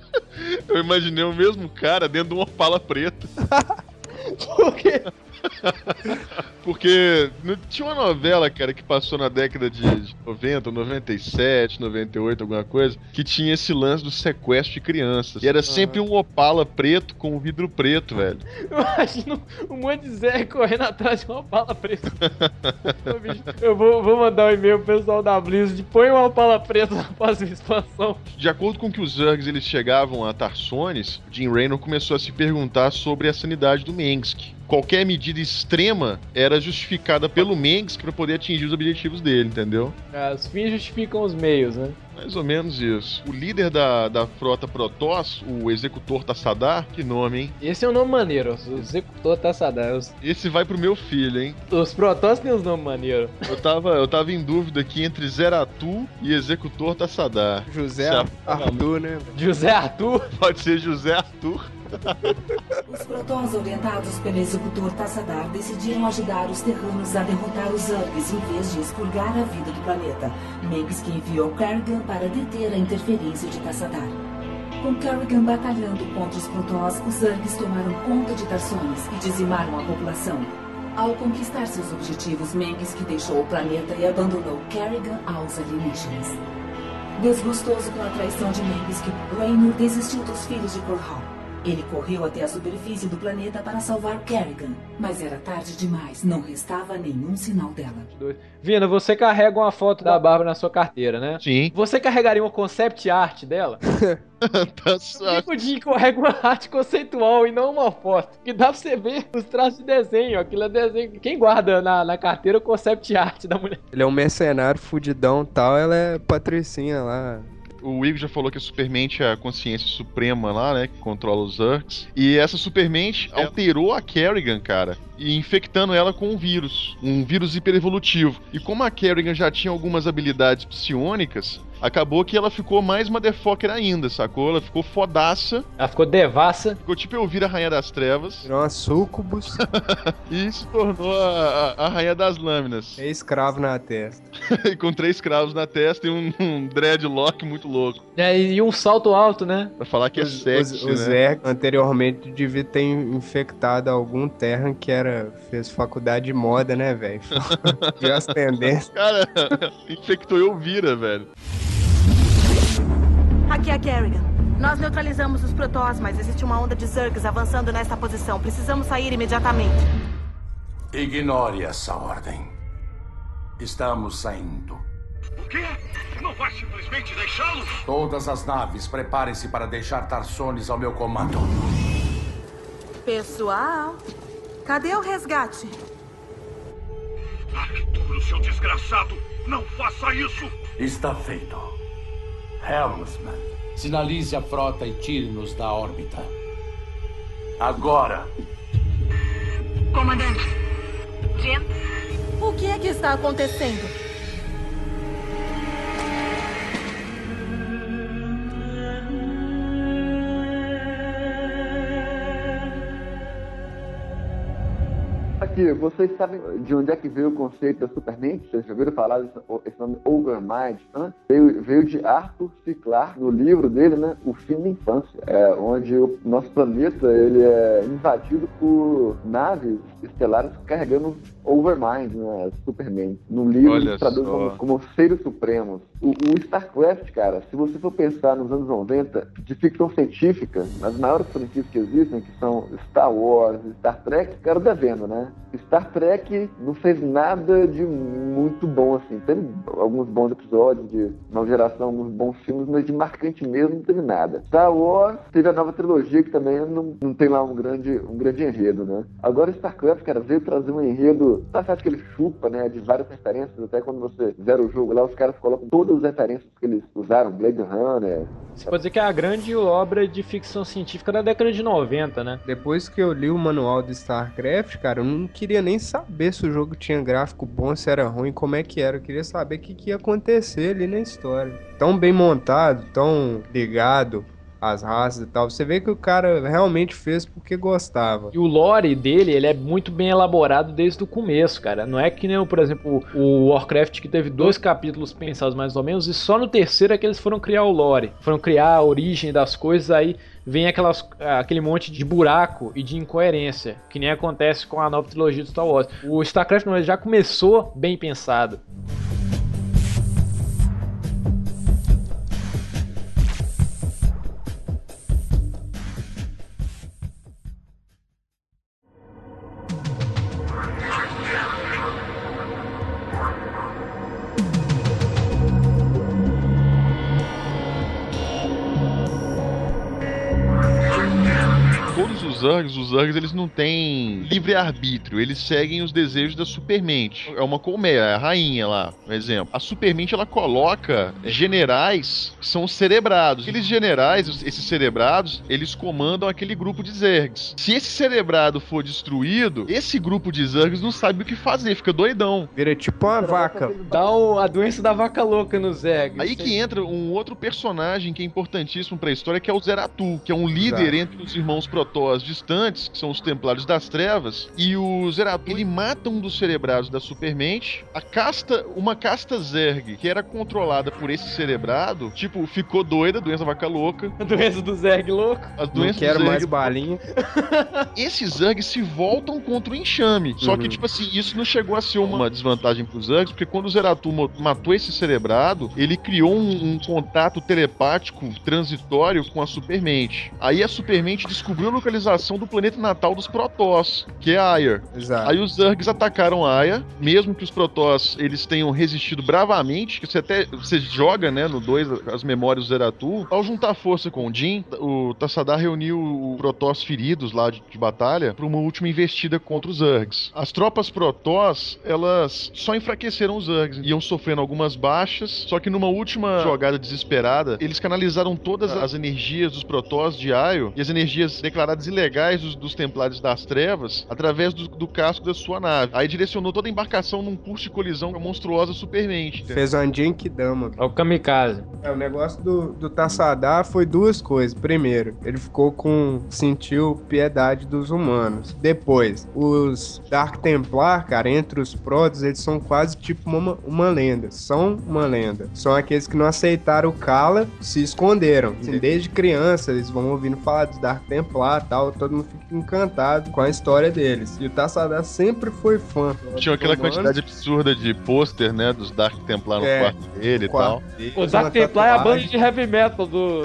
Eu imaginei o mesmo cara dentro de uma pala preta.
Por quê?
Porque não- tinha uma novela, cara, que passou na década de 90, 97, 98, alguma coisa, que tinha esse lance do sequestro de crianças. E era sempre um Opala preto com um vidro preto, velho.
Imagina um monte de Zerg correndo atrás de preta. Ô, bicho, eu vou, vou mandar um e-mail pro pessoal da Blizzard, põe uma bala preta na próxima expansão.
De acordo com que os Zergs eles chegavam a Tarsones, Jim Raynor começou a se perguntar sobre a sanidade do Mengsk. Qualquer medida extrema era justificada pelo Mengsk para poder atingir os objetivos dele, entendeu?
Os fins justificam os meios, né?
Mais ou menos isso. O líder da, da frota Protoss, o executor Tassadar, que nome, hein?
Esse é um nome maneiro, o executor Tassadar.
Esse vai pro meu filho, hein?
os Protoss têm uns nomes maneiros.
Eu tava, eu tava em dúvida aqui entre Zeratu e executor Tassadar.
José Arthur, né?
José Arthur?
Pode ser José Arthur.
Os Protons, orientados pelo executor Tassadar, decidiram ajudar os terranos a derrotar os Zergs em vez de expurgar a vida do planeta. Mengsk enviou Kerrigan para deter a interferência de Tassadar. Com Kerrigan batalhando contra os Protoss, os Zergs tomaram conta de Tarsones e dizimaram a população. Ao conquistar seus objetivos, Mengsk deixou o planeta e abandonou Kerrigan aos alienígenas. Desgostoso com a traição de Mengsk, Raynor desistiu dos filhos de Korhal. Ele correu até a superfície do planeta para salvar Kerrigan, mas era tarde demais, não restava nenhum sinal dela.
Vina, você carrega uma foto da Bárbara na sua carteira, né?
Sim.
Você carregaria uma concept art dela?
tá certo.
O Jim carrega uma arte conceitual e não uma foto. Que dá pra você ver os traços de desenho. Aquilo é desenho. Quem guarda na, na carteira o concept art da mulher?
Ele é um mercenário fudidão e tal, ela é patricinha lá.
O Igor já falou que a Supermente é a consciência suprema lá, né? Que controla os Zergs. E essa Supermente alterou a Kerrigan, cara. E infectando ela com um vírus. Um vírus hiperevolutivo. E como a Kerrigan já tinha algumas habilidades psionicas, acabou que ela ficou mais motherfucker ainda, sacou? Ela ficou fodaça.
Ela ficou devassa.
Ficou tipo Elvira Rainha das Trevas.
Virou uma sucubus.
e se tornou a, a, a Rainha das Lâminas.
É escravo na testa.
e com três cravos na testa e um, um dreadlock muito louco.
É, e um salto alto, né?
Pra falar que é sexy,
o,
né?
o Zé anteriormente devia ter infectado algum Terran que era fez faculdade de moda, né, velho? Viu as tendências.
Cara, infectou Elvira, velho.
Aqui é a Kerrigan. Nós neutralizamos os Protoss, mas existe uma onda de Zergs avançando nesta posição. Precisamos sair imediatamente.
Ignore essa ordem. Estamos saindo.
O quê? Não vai simplesmente deixá-los?
Todas as naves, preparem-se para deixar Tarsones ao meu comando.
Pessoal, cadê o resgate?
Arcturo, seu desgraçado! Não faça isso!
Está feito. Helmsman, sinalize a frota e tire-nos da órbita. Agora!
Comandante. Jim? O que é que está acontecendo?
Aqui, vocês sabem de onde é que veio o conceito da supermente? Vocês já ouviram falar desse esse nome Overmind? Né? Veio, veio de Arthur C. Clarke, no livro dele, né? O Fim da Infância, é, onde o nosso planeta ele é invadido por naves estelares carregando Overmind, né? Superman. No livro
Olha só.
como, como seres supremos. O, o StarCraft, cara, se você for pensar nos anos 90, de ficção científica, as maiores franquias que existem, que são Star Wars, Star Trek, ficaram devendo, né? Star Trek não fez nada de muito bom, assim. Teve alguns bons episódios de nova geração, alguns bons filmes, mas de marcante mesmo não teve nada. Star Wars teve a nova trilogia, que também não, não tem lá um grande, um grande enredo, né? Agora StarCraft, cara, veio trazer um enredo, tá certo que ele chupa, né, de várias referências, até quando você zera o jogo lá, os caras colocam todas as referências que eles usaram, Blade Runner,
Você pode dizer que é a grande obra de ficção científica da década de 90, né?
Depois que eu li o manual do StarCraft, cara, eu não queria nem saber se o jogo tinha gráfico bom, se era ruim, como é que era. Eu queria saber o que, que ia acontecer ali na história. Tão bem montado, tão ligado às raças e tal. Você vê que o cara realmente fez porque gostava.
E o lore dele, ele é muito bem elaborado desde o começo, cara. Não é que nem, por exemplo, o Warcraft que teve dois capítulos pensados mais ou menos, e só no terceiro é que eles foram criar o lore. Foram criar a origem das coisas, aí vem aquelas, aquele monte de buraco e de incoerência, que nem acontece com a nova trilogia do Star Wars. O StarCraft já começou bem pensado.
Todos os Zergs, os Zergs, eles não têm livre-arbítrio, eles seguem os desejos da Supermente. É uma colmeia, é a rainha lá, um exemplo. A Supermente, ela coloca generais que são cerebrados. Aqueles generais, os- esses cerebrados, eles comandam aquele grupo de Zergs. Se esse cerebrado for destruído, esse grupo de Zergs não sabe o que fazer, fica doidão.
Vira tipo uma vaca.
Dá o- a doença da vaca louca no Zeg.
Aí que entra um outro personagem que é importantíssimo pra história, que é o Zeratul, que é um líder
Exato.
entre os irmãos Protoss Protoss que são os Templários das Trevas, e o Zeratul, ele mata um dos cerebrados da Supermente. A casta, uma casta Zerg, que era controlada por esse cerebrado, tipo, ficou doida, doença vaca louca.
A doença do Zerg louco.
As
Não
doenças
quero
do Zerg
mais balinha.
esses Zergs se voltam contra o enxame. Só que,
Uhum.
tipo assim, isso não chegou a ser uma desvantagem pros Zergs, porque quando o Zeratul matou esse cerebrado, ele criou um, um contato telepático transitório com a Supermente. Aí a Supermente descobriu a localização do planeta natal dos Protoss, que é Aier.
Exato.
Aí os Zergs atacaram Aya, mesmo que os Protoss eles tenham resistido bravamente, que você até você joga, né, no 2 as memórias do Zeratul. Ao juntar força com o Jin, o Tassadar reuniu o Protoss feridos lá de, de batalha para uma última investida contra os Zergs. As tropas Protoss, elas só enfraqueceram os Zergs, iam sofrendo algumas baixas, só que numa última jogada desesperada, eles canalizaram todas as energias dos Protoss de Aio e as energias declaradas ilegais dos, dos Templários das Trevas através do, do casco da sua nave. Aí direcionou toda a embarcação num curso de colisão com a monstruosa Supermente.
Fez uma Genkidama.
É o Kamikaze.
É, o negócio do, do Tassadar foi duas coisas. Primeiro, ele ficou com. sentiu piedade dos humanos. Depois, os Dark Templar, cara, entre os Protoss, eles são quase tipo uma, uma lenda. São uma lenda. São aqueles que não aceitaram o Kala, se esconderam. Assim, desde criança, eles vão ouvindo falar dos Dark Templar e tal. Todo mundo fica encantado com a história deles. E o Tassadar sempre foi fã.
Tinha aquela quantidade absurda de pôster, né, dos Dark Templar no
É,
quarto dele e tal.
dele.
O Dark Templar é a banda de heavy metal do.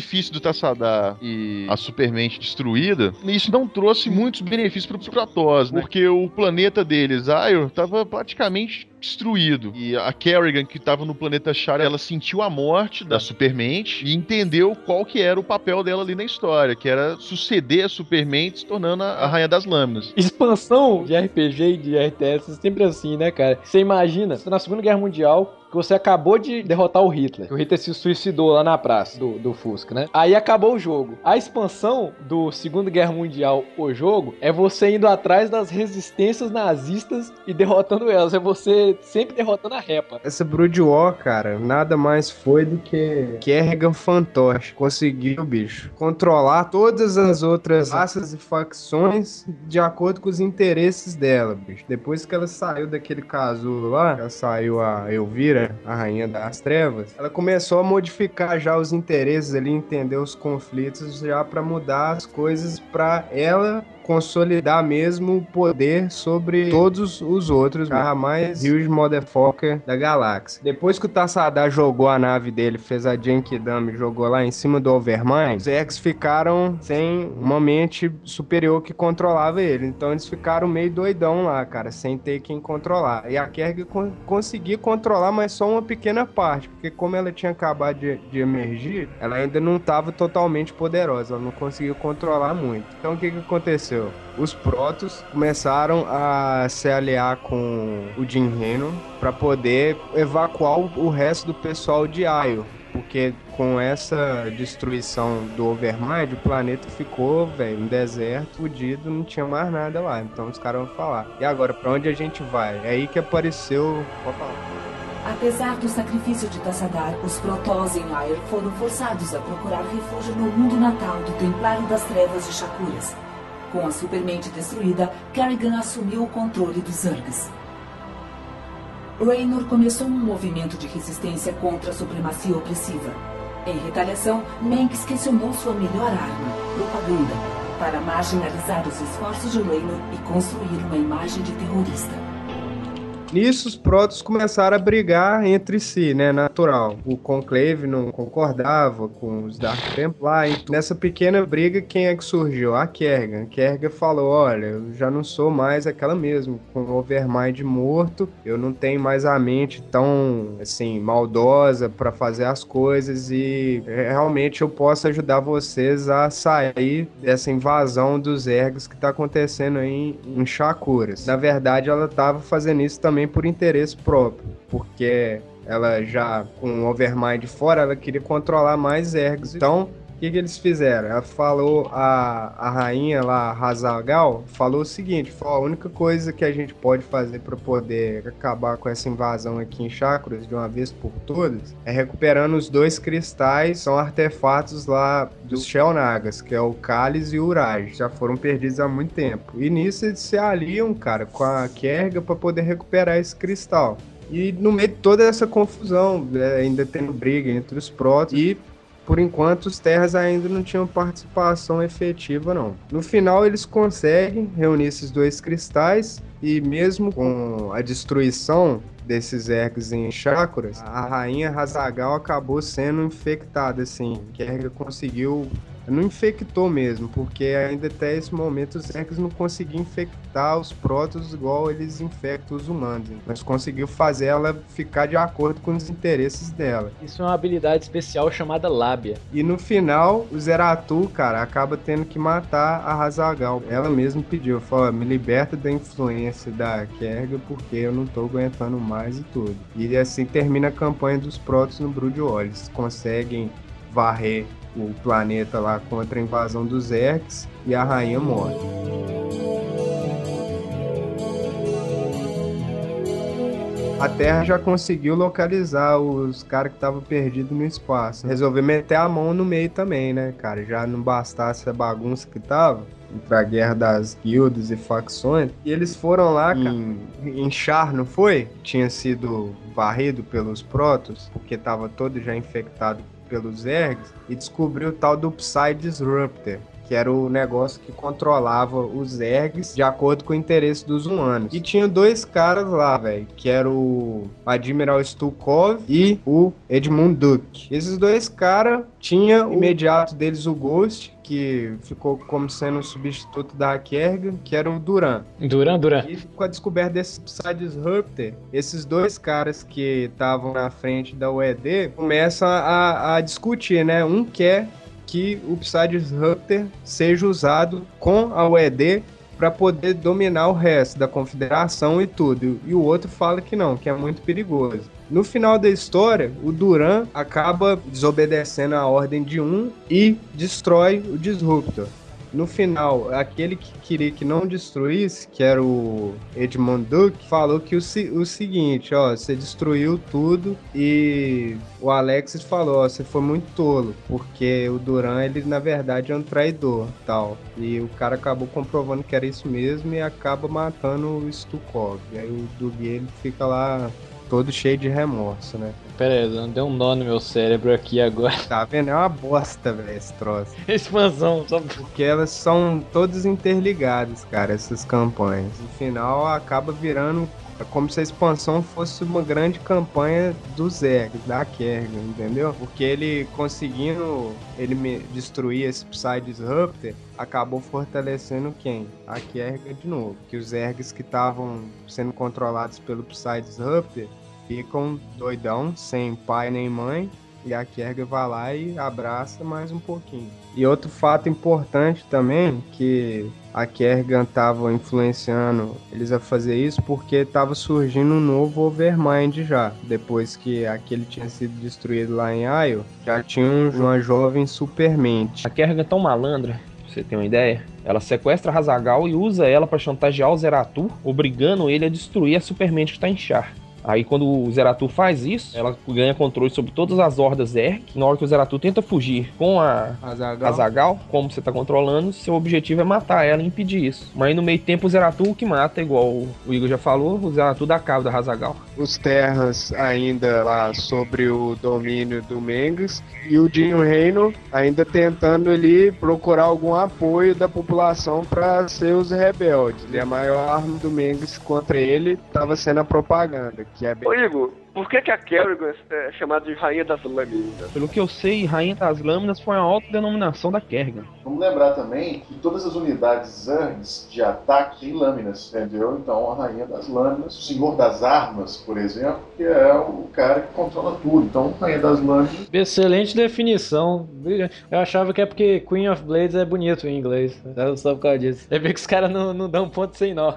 Sacrifício do Tassadar e a Supermente destruída, isso não trouxe muitos benefícios para os Protoss, né? Porque o planeta deles, Aior, estava praticamente destruído. E a Kerrigan, que estava no planeta Char, ela sentiu a morte da Supermente e entendeu qual que era o papel dela ali na história, que era suceder a Supermente, se tornando a, Rainha das Lâminas.
Expansão de RPG e de RTS é sempre assim, né, cara? Você imagina, na Segunda Guerra Mundial, que você acabou de derrotar o Hitler. O Hitler se suicidou lá na praça do, do Fusca, né? Aí acabou o jogo. A expansão do Segunda Guerra Mundial, o jogo, é você indo atrás das resistências nazistas e derrotando elas. É você sempre derrotando a repa.
Essa Brood War, cara, nada mais foi do que Kerrigan Fantoche. Conseguiu, bicho, controlar todas as outras raças e facções de acordo com os interesses dela, bicho. Depois que ela saiu daquele casulo lá, ela saiu a Elvira, a rainha das trevas, ela começou a modificar já os interesses ali, entender os conflitos já pra mudar as coisas pra ela consolidar mesmo o poder sobre todos os outros, mais huge motherfucker da galáxia. Depois que o Tassadar jogou a nave dele, fez a Genkidama e jogou lá em cima do Overmind, os Zergs ficaram sem uma mente superior que controlava ele. Então eles ficaram meio doidão lá, cara, sem ter quem controlar. E a Kerg con conseguia controlar, mas só uma pequena parte, porque como ela tinha acabado de, de emergir, ela ainda não estava totalmente poderosa, ela não conseguia controlar muito. Então o que que aconteceu? Os Protos começaram a se aliar com o Jim Reno para poder evacuar o resto do pessoal de Aio. Porque com essa destruição do Overmind, o planeta ficou, velho, um deserto, fudido, não tinha mais nada lá. Então os caras vão falar. E agora, pra onde a gente vai? É aí que apareceu.
Apesar do sacrifício de Tassadar, os Protoss em Air foram forçados a procurar refúgio no mundo natal do Templário das Trevas de Shakuras. Com a supermente destruída, Kerrigan assumiu o controle dos Zergs. Raynor começou um movimento de resistência contra a supremacia opressiva. Em retaliação, Manx questionou sua melhor arma, propaganda, para marginalizar os esforços de Raynor e construir uma imagem de terrorista.
Nisso, os Protoss começaram a brigar entre si, né? Natural. O Conclave não concordava com os Dark Templar. E nessa pequena briga, quem é que surgiu? A Kerrigan. Kerrigan falou: Olha, eu já não sou mais aquela mesmo. Com o Overmind morto, eu não tenho mais a mente tão, assim, maldosa para fazer as coisas. E realmente eu posso ajudar vocês a sair dessa invasão dos Ergs que tá acontecendo aí em Shakuras. Na verdade, ela tava fazendo isso também por interesse próprio, porque ela já com o Overmind fora, ela queria controlar mais Ergs. Então, que, que eles fizeram? Ela falou, a, a rainha lá, Hazagal, falou o seguinte: falou, a única coisa que a gente pode fazer para poder acabar com essa invasão aqui em Chakras de uma vez por todas é recuperando os dois cristais, são artefatos lá dos Shellnagas, que é o Cálice e o Uraj. Já foram perdidos há muito tempo. E nisso eles se aliam, cara, com a Kerga para poder recuperar esse cristal. E no meio de toda essa confusão, né, ainda tendo briga entre os Protos e por enquanto os terras ainda não tinham participação efetiva não. No final eles conseguem reunir esses dois cristais e mesmo com a destruição desses ergs em chakras, a rainha Hazagal acabou sendo infectada assim. Kerga conseguiu não infectou mesmo, porque ainda até esse momento os Zergs não conseguiam infectar os prótons igual eles infectam os humanos. Mas conseguiu fazer ela ficar de acordo com os interesses dela.
Isso é uma habilidade especial chamada lábia.
E no final, o Zeratu, cara, acaba tendo que matar a Hazagal. Ela mesma pediu, falou, me liberta da influência da Kerga, porque eu não tô aguentando mais e tudo. E assim termina a campanha dos Protos no Brood Eles conseguem varrer o planeta lá contra a invasão dos Zergs e a rainha morre. A Terra já conseguiu localizar os caras que estavam perdidos no espaço. Resolveu meter a mão no meio também, né, cara? Já não bastasse a bagunça que tava entre a guerra das guildas e facções. E eles foram lá em, em Char, não foi? Tinha sido varrido pelos Protos, porque tava todo já infectado pelos Zergs e descobriu o tal do Psy Disruptor, que era o negócio que controlava os Zergs de acordo com o interesse dos humanos. E tinha dois caras lá, velho, que era o Admiral Stukov e o Edmund Duke. Esses dois caras tinha o imediato deles o Ghost, que ficou como sendo o substituto da Kerga, que era o Duran.
Duran, Duran.
E com a descoberta desse Psy Disruptor, esses dois caras que estavam na frente da UED começam a, a discutir, né? Um quer que o Psy Disruptor seja usado com a UED para poder dominar o resto da confederação e tudo. E o outro fala que não, que é muito perigoso. No final da história, o Duran acaba desobedecendo a ordem de um e destrói o Disruptor. No final, aquele que queria que não destruísse, que era o Edmond Duke, falou que o, o seguinte, ó, você destruiu tudo e o Alexis falou, ó, você foi muito tolo, porque o Duran, ele na verdade é um traidor, tal. E o cara acabou comprovando que era isso mesmo e acaba matando o Stukov. E aí o Duke, ele fica lá todo cheio de remorso, né?
Pera aí, não deu um nó no meu cérebro aqui agora.
Tá vendo? É uma bosta, velho, esse troço.
Expansão, só
porque elas são todas interligadas, cara, essas campanhas. No final acaba virando é como se a expansão fosse uma grande campanha do Zerg, da Kerg, entendeu? Porque ele conseguindo ele destruir esse Psy Disruptor, acabou fortalecendo quem? A Kerga de novo. Que os Zergs que estavam sendo controlados pelo Psy Disruptor ficam doidão, sem pai nem mãe, e a Kerga vai lá e abraça mais um pouquinho. E outro fato importante também, que a Kergan estava influenciando eles a fazer isso porque estava surgindo um novo Overmind já. Depois que aquele tinha sido destruído lá em Ayo, já tinha uma jovem supermente.
A Kergan é tão malandra, você ter uma ideia, ela sequestra Hazagal e usa ela para chantagear o Zeratul, obrigando ele a destruir a supermente que está em Char. Aí quando o Zeratu faz isso, ela ganha controle sobre todas as hordas Zerg. Na hora que o Zeratu tenta fugir com a Azagal, como você tá controlando, seu objetivo é matar ela e impedir isso. Mas aí no meio tempo o Zeratu que mata, igual o Igor já falou, o Zeratu dá cabo da Azagal.
Os terras ainda lá sobre o domínio do Mengs e o Dinho Reino ainda tentando ali procurar algum apoio da população para ser os rebeldes. E a maior arma do Mengs contra ele estava sendo a propaganda que é bem...
Ô Igor, por que, que a Kerrigan é chamada de Rainha das Lâminas?
Pelo que eu sei, Rainha das Lâminas foi a autodenominação da Kerrigan.
Vamos lembrar também que todas as unidades Zergs de ataque têm lâminas, entendeu? Então a Rainha das Lâminas, o Senhor das Armas, por exemplo, que é o cara que controla tudo. Então Rainha das Lâminas...
Excelente definição. Eu achava que é porque Queen of Blades é bonito em inglês. Só por causa disso. É ver que os caras não, não dão ponto sem nó.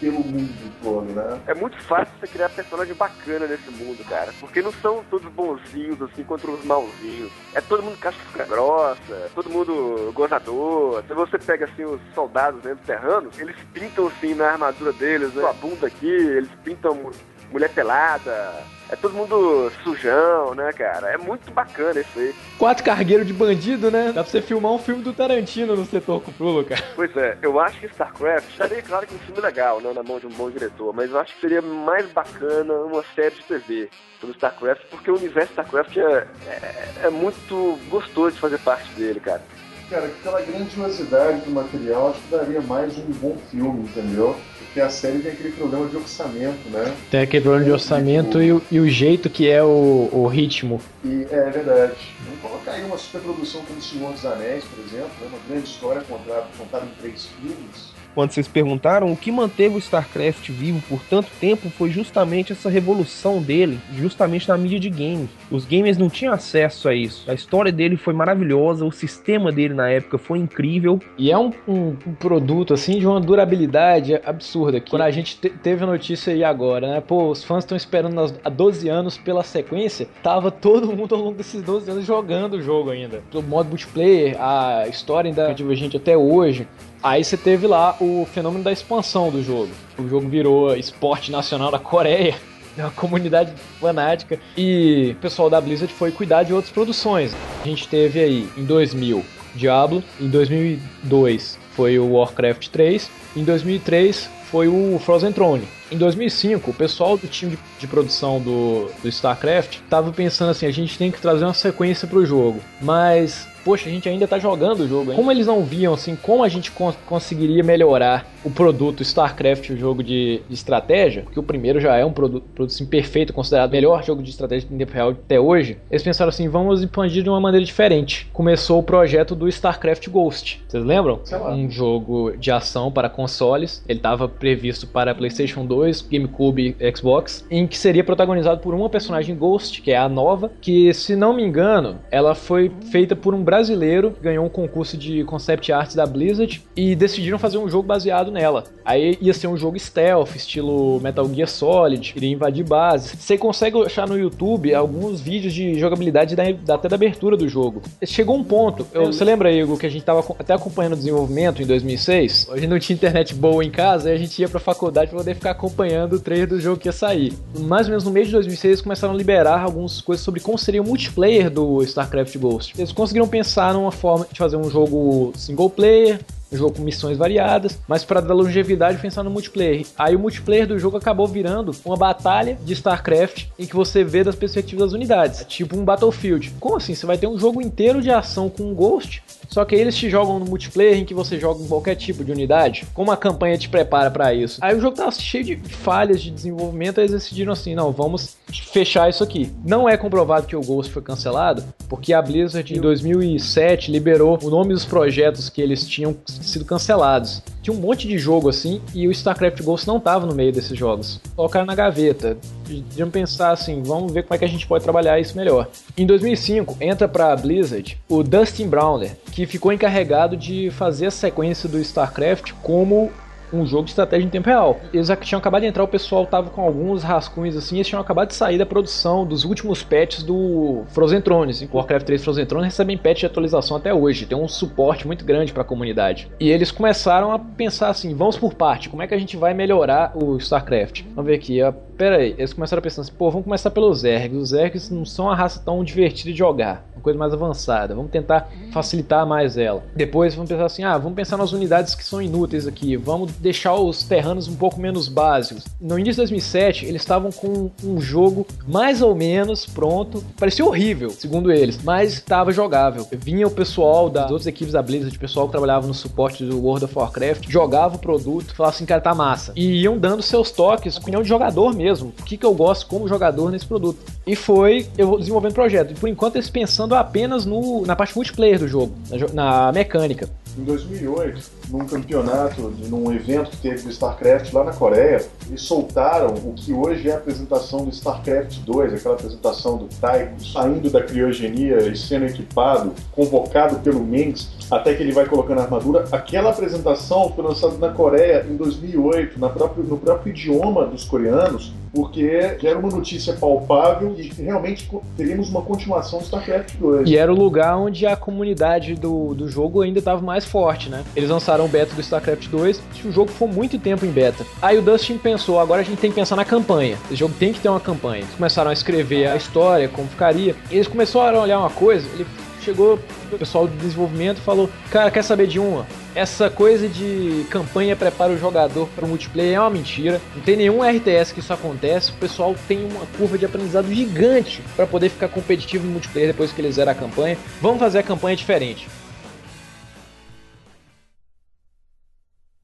Pelo mundo todo, né?
É muito fácil você criar personagem bacana nesse mundo, cara. Porque não são todos bonzinhos, assim, contra os malzinhos. É todo mundo casca grossa, todo mundo gozador. Se você pega, assim, os soldados né, terranos, eles pintam, assim, na armadura deles, né? A bunda aqui, eles pintam mulher pelada. É todo mundo sujão, né, cara? É muito bacana isso aí.
Quatro cargueiros de bandido, né? Dá pra você filmar um filme do Tarantino no setor Cuprulo, cara.
Pois é, eu acho que StarCraft estaria, claro, que um filme legal, né, na mão de um bom diretor, mas eu acho que seria mais bacana uma série de TV sobre StarCraft, porque o universo StarCraft é, é, é muito gostoso de fazer parte dele, cara.
Cara, pela grandiosidade do material, acho que daria mais um bom filme, entendeu? Porque a série tem aquele problema de orçamento, né?
Tem aquele problema de orçamento e, o, e o jeito que é o, o ritmo.
E é verdade. Vamos colocar aí uma superprodução como O Senhor dos Anéis, por exemplo, né? uma grande história contada, contada em três filmes.
Quando vocês perguntaram, o que manteve o StarCraft vivo por tanto tempo foi justamente essa revolução dele, justamente na mídia de games. Os gamers não tinham acesso a isso. A história dele foi maravilhosa, o sistema dele na época foi incrível.
E é um, um, um produto, assim, de uma durabilidade absurda. Quando a gente te teve a notícia aí agora, né? Pô, os fãs estão esperando há 12 anos pela sequência. Tava todo mundo ao longo desses 12 anos jogando o jogo ainda. O modo multiplayer, a história ainda é divergente até hoje. Aí você teve lá o fenômeno da expansão do jogo. O jogo virou esporte nacional da Coreia, uma comunidade fanática, e o pessoal da Blizzard foi cuidar de outras produções. A gente teve aí em 2000 Diablo, em 2002 foi o Warcraft 3, em 2003 foi o Frozen Throne. Em 2005, o pessoal do time de, de produção do, do StarCraft estava pensando assim: a gente tem que trazer uma sequência para o jogo, mas poxa, a gente ainda tá jogando o jogo. Hein? Como eles não viam assim, como a gente cons conseguiria melhorar o produto StarCraft, o jogo de, de estratégia, que o primeiro já é um produto, produto assim, perfeito, considerado o melhor jogo de estratégia em tempo real até hoje, eles pensaram assim, vamos expandir de uma maneira diferente. Começou o projeto do StarCraft Ghost. Vocês lembram? Um jogo de ação para consoles. Ele estava previsto para PlayStation 2, GameCube e Xbox, em que seria protagonizado por uma personagem Ghost, que é a nova, que se não me engano, ela foi feita por um brasileiro, ganhou um concurso de concept art da Blizzard e decidiram fazer um jogo baseado nela. Aí ia ser um jogo stealth, estilo Metal Gear Solid, iria invadir bases. Você consegue achar no YouTube alguns vídeos de jogabilidade da, até da abertura do jogo. Chegou um ponto, eu, você lembra, Igor, que a gente tava até acompanhando o desenvolvimento em 2006? A gente não tinha internet boa em casa, e a gente ia pra faculdade pra poder ficar acompanhando o trailer do jogo que ia sair. Mais ou menos no mês de 2006 eles começaram a liberar algumas coisas sobre como seria o multiplayer do StarCraft Ghost. Eles conseguiram pensar numa forma de fazer um jogo single player, jogo com missões variadas, mas para dar longevidade pensar no multiplayer. Aí o multiplayer do jogo acabou virando uma batalha de StarCraft em que você vê das perspectivas das unidades, tipo um Battlefield. Como assim? Você vai ter um jogo inteiro de ação com um Ghost, só que eles te jogam no multiplayer em que você joga em qualquer tipo de unidade. Como a campanha te prepara para isso? Aí o jogo tava cheio de falhas de desenvolvimento, eles decidiram assim, não, vamos fechar isso aqui. Não é comprovado que o Ghost foi cancelado, porque a Blizzard em 2007 liberou o nome dos projetos que eles tinham sido cancelados. Tinha um monte de jogo assim e o StarCraft Ghost não tava no meio desses jogos. Colocaram na gaveta. Podiam pensar assim, vamos ver como é que a gente pode trabalhar isso melhor. Em 2005 entra para a Blizzard o Dustin Browner, que ficou encarregado de fazer a sequência do StarCraft como um jogo de estratégia em tempo real. Eles tinham acabado de entrar, o pessoal tava com alguns rascunhos assim, eles tinham acabado de sair da produção dos últimos patches do Frozen Thrones. Em Warcraft 3 Frozen Thrones recebem patch de atualização até hoje, tem um suporte muito grande para a comunidade. E eles começaram a pensar assim, vamos por parte, como é que a gente vai melhorar o StarCraft? Vamos ver aqui, pera aí, eles começaram a pensar assim, pô, vamos começar pelos Zergs. Os Zergs não são uma raça tão divertida de jogar, uma coisa mais avançada. Vamos tentar facilitar mais ela. Depois vamos pensar assim, ah, vamos pensar nas unidades que são inúteis aqui. Vamos deixar os terranos um pouco menos básicos. No início de 2007, eles estavam com um jogo mais ou menos pronto. Parecia horrível, segundo eles, mas estava jogável. Vinha o pessoal das outras equipes da Blizzard, o pessoal que trabalhava no suporte do World of Warcraft, jogava o produto, falava assim, cara, tá massa. E iam dando seus toques, opinião de jogador mesmo mesmo. O que, que eu gosto como jogador nesse produto. E foi eu desenvolvendo o projeto. E por enquanto eles pensando apenas no, na parte multiplayer do jogo, na, na mecânica.
Em 2008, num campeonato, num evento que teve do StarCraft lá na Coreia, eles soltaram o que hoje é a apresentação do StarCraft 2, aquela apresentação do Taiko saindo da criogenia e sendo equipado, convocado pelo Mengs até que ele vai colocando a armadura. Aquela apresentação foi lançada na Coreia em 2008, na no próprio idioma dos coreanos, porque era uma notícia palpável e realmente teríamos uma continuação do StarCraft 2.
E era o lugar onde a comunidade do, do jogo ainda estava mais forte, né? Eles lançaram o beta do StarCraft 2, o jogo ficou muito tempo em beta. Aí o Dustin pensou, agora a gente tem que pensar na campanha. Esse jogo tem que ter uma campanha. Eles começaram a escrever a história, como ficaria. E eles começaram a olhar uma coisa, ele chegou o pessoal do desenvolvimento e falou: Cara, quer saber de uma? Essa coisa de campanha prepara o jogador para o multiplayer é uma mentira. Não tem nenhum RTS que isso acontece. O pessoal tem uma curva de aprendizado gigante para poder ficar competitivo no multiplayer depois que eles zeram a campanha. Vamos fazer a campanha diferente.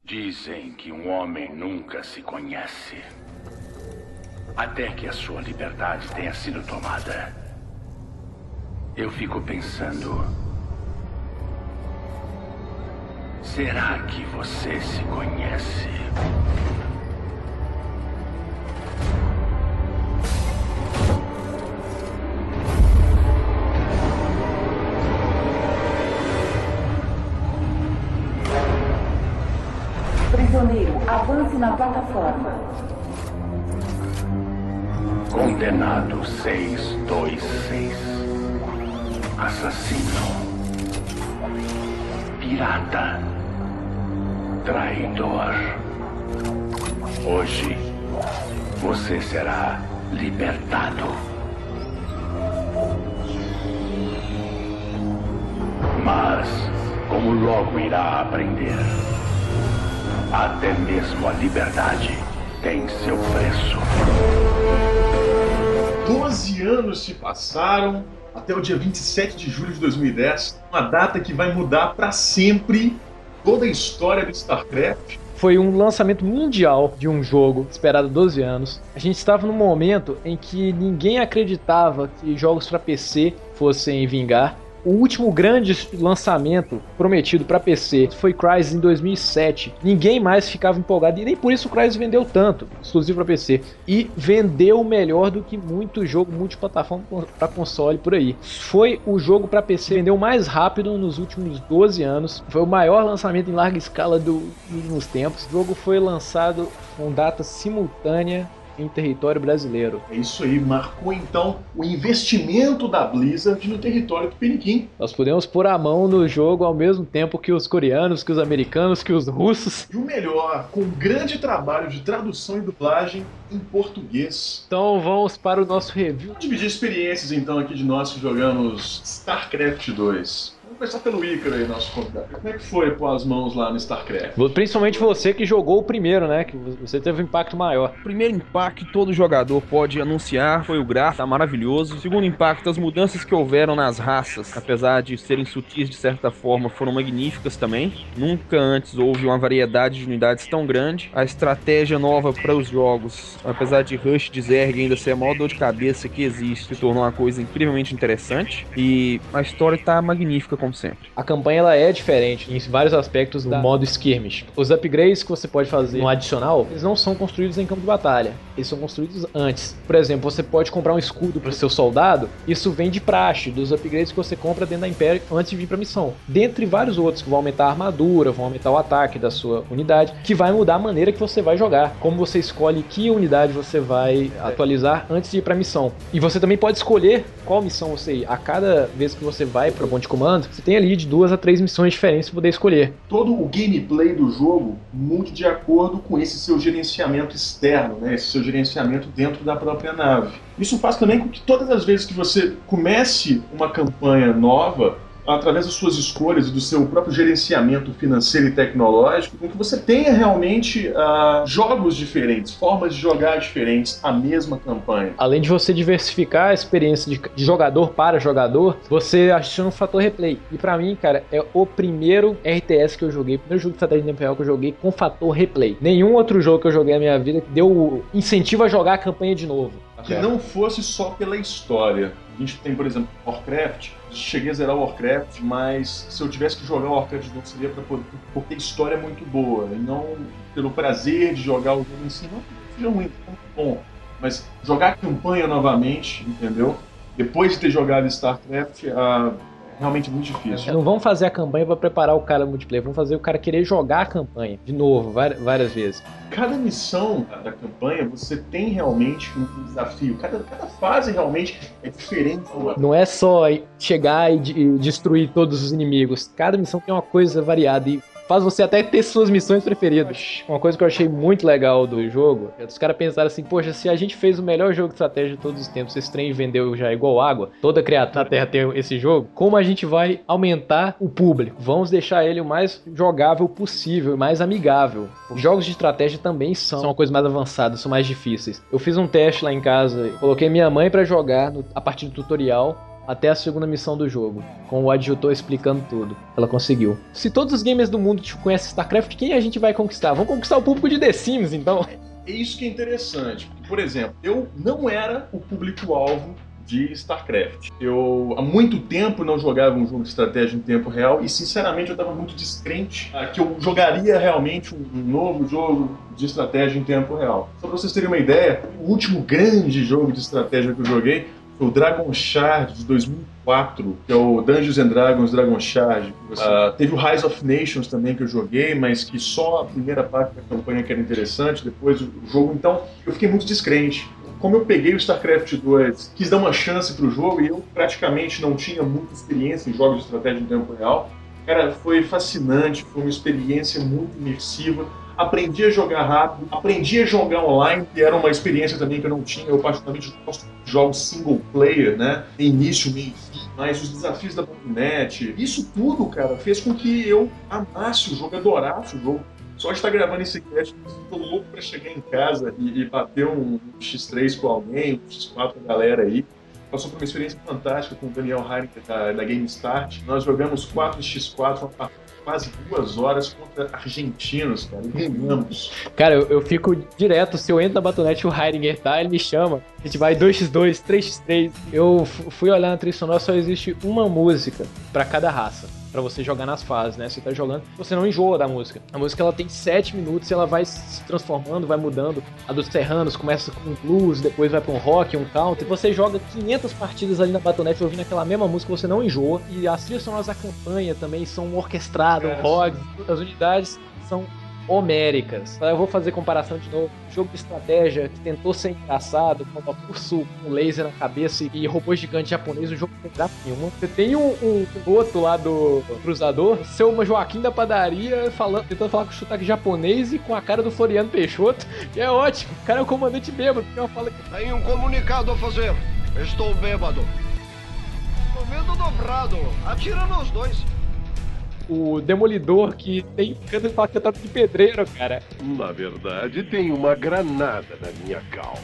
Dizem que um homem nunca se conhece. Até que a sua liberdade tenha sido tomada. Eu fico pensando. Será que você se conhece?
Prisioneiro, avance na plataforma.
Condenado 626. Assassino. Pirata. Traidor. Hoje você será libertado. Mas, como logo irá aprender, até mesmo a liberdade tem seu preço.
12 anos se passaram até o dia 27 de julho de 2010, uma data que vai mudar para sempre toda a história do StarCraft.
Foi um lançamento mundial de um jogo esperado há 12 anos. A gente estava num momento em que ninguém acreditava que jogos para PC fossem vingar. O último grande lançamento prometido para PC foi Crysis em 2007. Ninguém mais ficava empolgado e nem por isso o Crysis vendeu tanto, exclusivo para PC. E vendeu melhor do que muito jogo multiplataforma para console por aí. Foi o jogo para PC vendeu mais rápido nos últimos 12 anos. Foi o maior lançamento em larga escala do- dos últimos tempos. O jogo foi lançado com data simultânea em território brasileiro.
É isso aí, marcou então o investimento da Blizzard no território do Peniquim.
Nós podemos pôr a mão no jogo ao mesmo tempo que os coreanos, que os americanos, que os russos.
E o melhor, com um grande trabalho de tradução e dublagem em português.
Então vamos para o nosso review.
Vamos dividir experiências então aqui de nós que jogamos StarCraft 2. Começar pelo Ícaro aí, nosso convidado. Como é que foi pôr as mãos lá no StarCraft?
Principalmente você que jogou o primeiro, né? Que você teve um impacto maior.
O primeiro impacto que todo jogador pode anunciar foi o gráfico, tá maravilhoso. O segundo impacto, as mudanças que houveram nas raças, apesar de serem sutis de certa forma, foram magníficas também. Nunca antes houve uma variedade de unidades tão grande. A estratégia nova para os jogos, apesar de Rush de Zerg ainda ser a maior dor de cabeça que existe, se tornou uma coisa incrivelmente interessante. E a história tá magnífica como sempre.
A campanha ela é diferente em vários aspectos do modo skirmish. Os upgrades que você pode fazer no adicional, eles não são construídos em campo de batalha. Eles são construídos antes. Por exemplo, você pode comprar um escudo para seu soldado. Isso vem de praxe, dos upgrades que você compra dentro da Império antes de vir para missão. Dentre vários outros que vão aumentar a armadura, vão aumentar o ataque da sua unidade, que vai mudar a maneira que você vai jogar. Como você escolhe que unidade você vai atualizar antes de ir para missão. E você também pode escolher qual missão você ir. A cada vez que você vai para o ponto de comando, você tem ali de duas a três missões diferentes para poder escolher.
Todo o gameplay do jogo muito de acordo com esse seu gerenciamento externo, né? esse seu gerenciamento dentro da própria nave. Isso faz também com que todas as vezes que você comece uma campanha nova, através das suas escolhas e do seu próprio gerenciamento financeiro e tecnológico, com que você tenha realmente ah, jogos diferentes, formas de jogar diferentes, a mesma campanha.
Além de você diversificar a experiência de, de jogador para jogador, você adiciona um fator replay. E pra mim, cara, é o primeiro RTS que eu joguei, o primeiro jogo de estratégia de real que eu joguei com fator replay. Nenhum outro jogo que eu joguei na minha vida deu incentivo a jogar a campanha de novo.
Que não fosse só pela história. A gente tem, por exemplo, Warcraft. Cheguei a zerar o Warcraft, mas se eu tivesse que jogar Warcraft novo seria pra poder, porque a história é muito boa. E não pelo prazer de jogar o jogo em si. Não seja ruim, é muito bom. Mas jogar a campanha novamente, entendeu? Depois de ter jogado StarCraft, ah, realmente muito difícil.
Não vamos fazer a campanha pra preparar o cara multiplayer, vamos fazer o cara querer jogar a campanha de novo, várias, vezes.
Cada missão da campanha você tem realmente um desafio. Cada, cada fase realmente é diferente.
Não é só chegar e, e destruir todos os inimigos. Cada missão tem uma coisa variada e faz você até ter suas missões preferidas. Uma coisa que eu achei muito legal do jogo é os caras pensaram assim: poxa, se a gente fez o melhor jogo de estratégia de todos os tempos, esse trem vendeu já igual água, toda criatura na Terra tem esse jogo, como a gente vai aumentar o público? Vamos deixar ele o mais jogável possível, mais amigável. Os jogos de estratégia também são uma coisa mais avançada, são mais difíceis. Eu fiz um teste lá em casa, coloquei minha mãe pra jogar no- a partir do tutorial até a segunda missão do jogo, com o adjutor explicando tudo. Ela conseguiu. Se todos os gamers do mundo tipo, conhecem StarCraft, quem a gente vai conquistar? Vamos conquistar o público de The Sims, então.
É isso que é interessante. Por exemplo, eu não era o público-alvo de StarCraft. Eu há muito tempo não jogava um jogo de estratégia em tempo real e, sinceramente, eu estava muito descrente ah, que eu jogaria realmente um, novo jogo de estratégia em tempo real. Só para vocês terem uma ideia, o último grande jogo de estratégia que eu joguei o Dragon Shard de 2004, que é o Dungeons and Dragons Dragon Shard. Ah, teve o Rise of Nations também que eu joguei, mas que só a primeira parte da campanha que era interessante, depois o jogo. Então eu fiquei muito descrente. Como eu peguei o StarCraft 2, quis dar uma chance pro jogo e eu praticamente não tinha muita experiência em jogos de estratégia em tempo real. Cara, foi fascinante, foi uma experiência muito imersiva. Aprendi a jogar rápido, aprendi a jogar online, que era uma experiência também que eu não tinha. Eu particularmente gosto de jogos single player, né? Início, meio fim, mas os desafios da .NET, isso tudo, cara, fez com que eu amasse o jogo, adorasse o jogo. Só de estar gravando esse cast, tô louco pra chegar em casa e, e bater um X3 com alguém, um X4 com a galera aí. Passou por uma experiência fantástica com o Daniel Heineken da, da Game Start. Nós jogamos 4x4, uma partida quase duas horas contra argentinos, cara, e ganhamos.
Cara, eu, eu fico direto, se eu entro na Battle.net e o Heidegger tá, ele me chama. A gente vai 2x2, 3x3. Eu fui olhar na trilha sonora, só existe uma música pra cada raça. Pra você jogar nas fases, né? Você tá jogando, você não enjoa da música. A música ela tem 7 minutos e ela vai se transformando, vai mudando. A dos Serranos começa com um blues, depois vai pra um rock, um country. Você joga 500 partidas ali na Battle.net ouvindo aquela mesma música, você não enjoa. E as trilhas sonoras da campanha também são orquestradas,
Cara,
rock. As unidades são homéricas. Eu vou fazer comparação de novo. Jogo de estratégia que tentou ser engraçado, com uma urso com laser na cabeça e robô gigante japonês, o jogo não graça nenhuma. Você tem um, um piloto lá do cruzador, seu Joaquim da padaria, falando, tentando falar com sotaque japonês e com a cara do Floriano Peixoto, que é ótimo. O cara é o comandante bêbado, uma fala que
um comunicado a fazer. Estou bêbado. Comendo dobrado. Atira nos dois.
O demolidor que tem e fala que tá de pedreiro, cara.
Na verdade, tem uma granada na minha calça.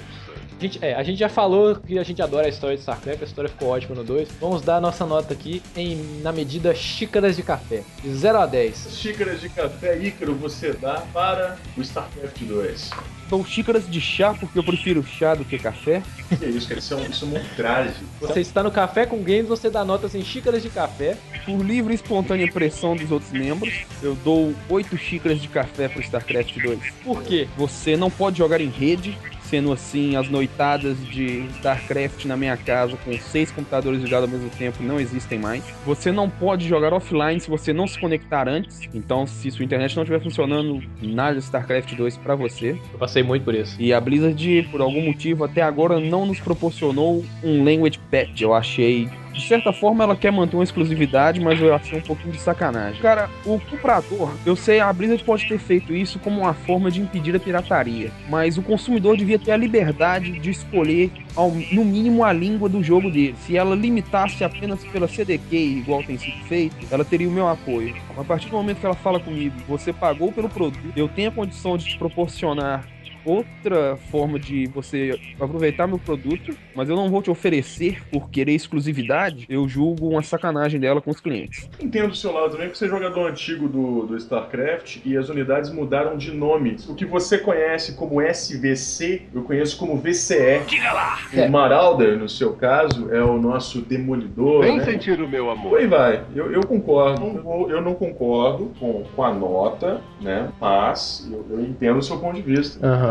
A gente, é, a gente já falou que a gente adora a história de StarCraft, a história ficou ótima no 2. Vamos dar a nossa nota aqui em, na medida xícaras de café. De 0 a 10.
Xícaras de café Ícaro você dá para o StarCraft 2.
Dou xícaras de chá porque eu prefiro chá do que café.
Que isso, cara? Isso é um, isso é um ultraje.
Você está no Café com Games, você dá notas em xícaras de café.
Por livre e espontânea pressão dos outros membros, eu dou 8 xícaras de café pro StarCraft 2.
Por quê?
Você não pode jogar em rede, sendo assim, as noitadas de StarCraft na minha casa com seis computadores ligados ao mesmo tempo não existem mais. Você não pode jogar offline se você não se conectar antes. Então, se sua internet não estiver funcionando, nada de StarCraft 2 para você.
Eu passei muito por isso.
E a Blizzard, por algum motivo, até agora não nos proporcionou um language patch. Eu achei. De certa forma, ela quer manter uma exclusividade, mas eu achei um pouquinho de sacanagem. Cara, o comprador, eu sei, a Blizzard pode ter feito isso como uma forma de impedir a pirataria, mas o consumidor devia ter a liberdade de escolher, ao, no mínimo, a língua do jogo dele. Se ela limitasse apenas pela CDK, igual tem sido feito, ela teria o meu apoio. A partir do momento que ela fala comigo, você pagou pelo produto, eu tenho a condição de te proporcionar outra forma de você aproveitar meu produto, mas eu não vou te oferecer por querer exclusividade, eu julgo uma sacanagem dela com os clientes.
Entendo do seu lado também, porque você é jogador antigo do, do StarCraft e as unidades mudaram de nome. O que você conhece como SVC, eu conheço como VCE.
Diga lá!
O Marauder, no seu caso, é o nosso demolidor.
Vem
né?
sentir o meu amor.
Aí vai. Eu, eu concordo. Não vou- eu não concordo com, com a nota, né? Mas eu, eu entendo o seu ponto de vista.
Aham.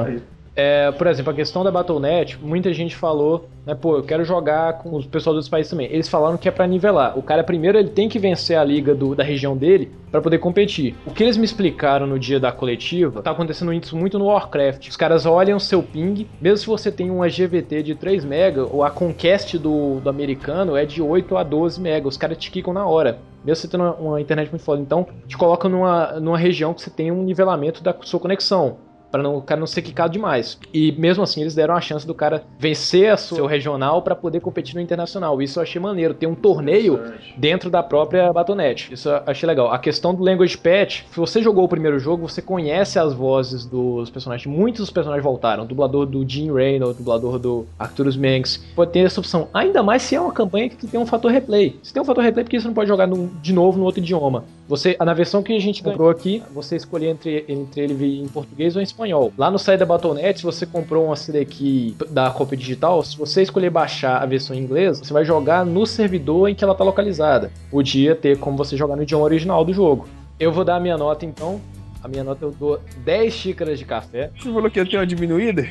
É, por exemplo, a questão da Battle.net, muita gente falou, né, pô, eu quero jogar com os pessoal dos países também. Eles falaram que é para nivelar. O cara primeiro ele tem que vencer a liga do, da região dele para poder competir. O que eles me explicaram no dia da coletiva, tá acontecendo isso muito no Warcraft. Os caras olham seu ping, mesmo se você tem uma GVT de 3 mega, ou a Conquest do, do americano é de 8 a 12 mega. Os caras te quicam na hora mesmo você tendo uma, uma, internet muito foda. Então, te coloca numa, numa região que você tem um nivelamento da sua conexão para não, o cara não ser quicado demais. E mesmo assim eles deram a chance do cara vencer o seu regional para poder competir no internacional. Isso eu achei maneiro, ter um torneio dentro da própria Batonet. Isso eu achei legal. A questão do language patch, se você jogou o primeiro jogo, você conhece as vozes dos personagens. Muitos dos personagens voltaram. O dublador do Gene Reynolds, dublador do Arcturus Mengs. Pode ter essa opção. Ainda mais se é uma campanha que tem um fator replay. Se tem um fator replay, porque você não pode jogar no, de novo no outro idioma. Você, na versão que a gente comprou aqui, você escolher entre, entre ele vir em português ou em espanhol. Lá no site da Battle.net, se você comprou uma CD aqui da cópia digital, se você escolher baixar a versão em inglês, você vai jogar no servidor em que ela está localizada. Podia ter como você jogar no idioma original do jogo. Eu vou dar a minha nota então. A minha nota eu dou 10 xícaras de café.
Você falou que ia ter uma diminuída?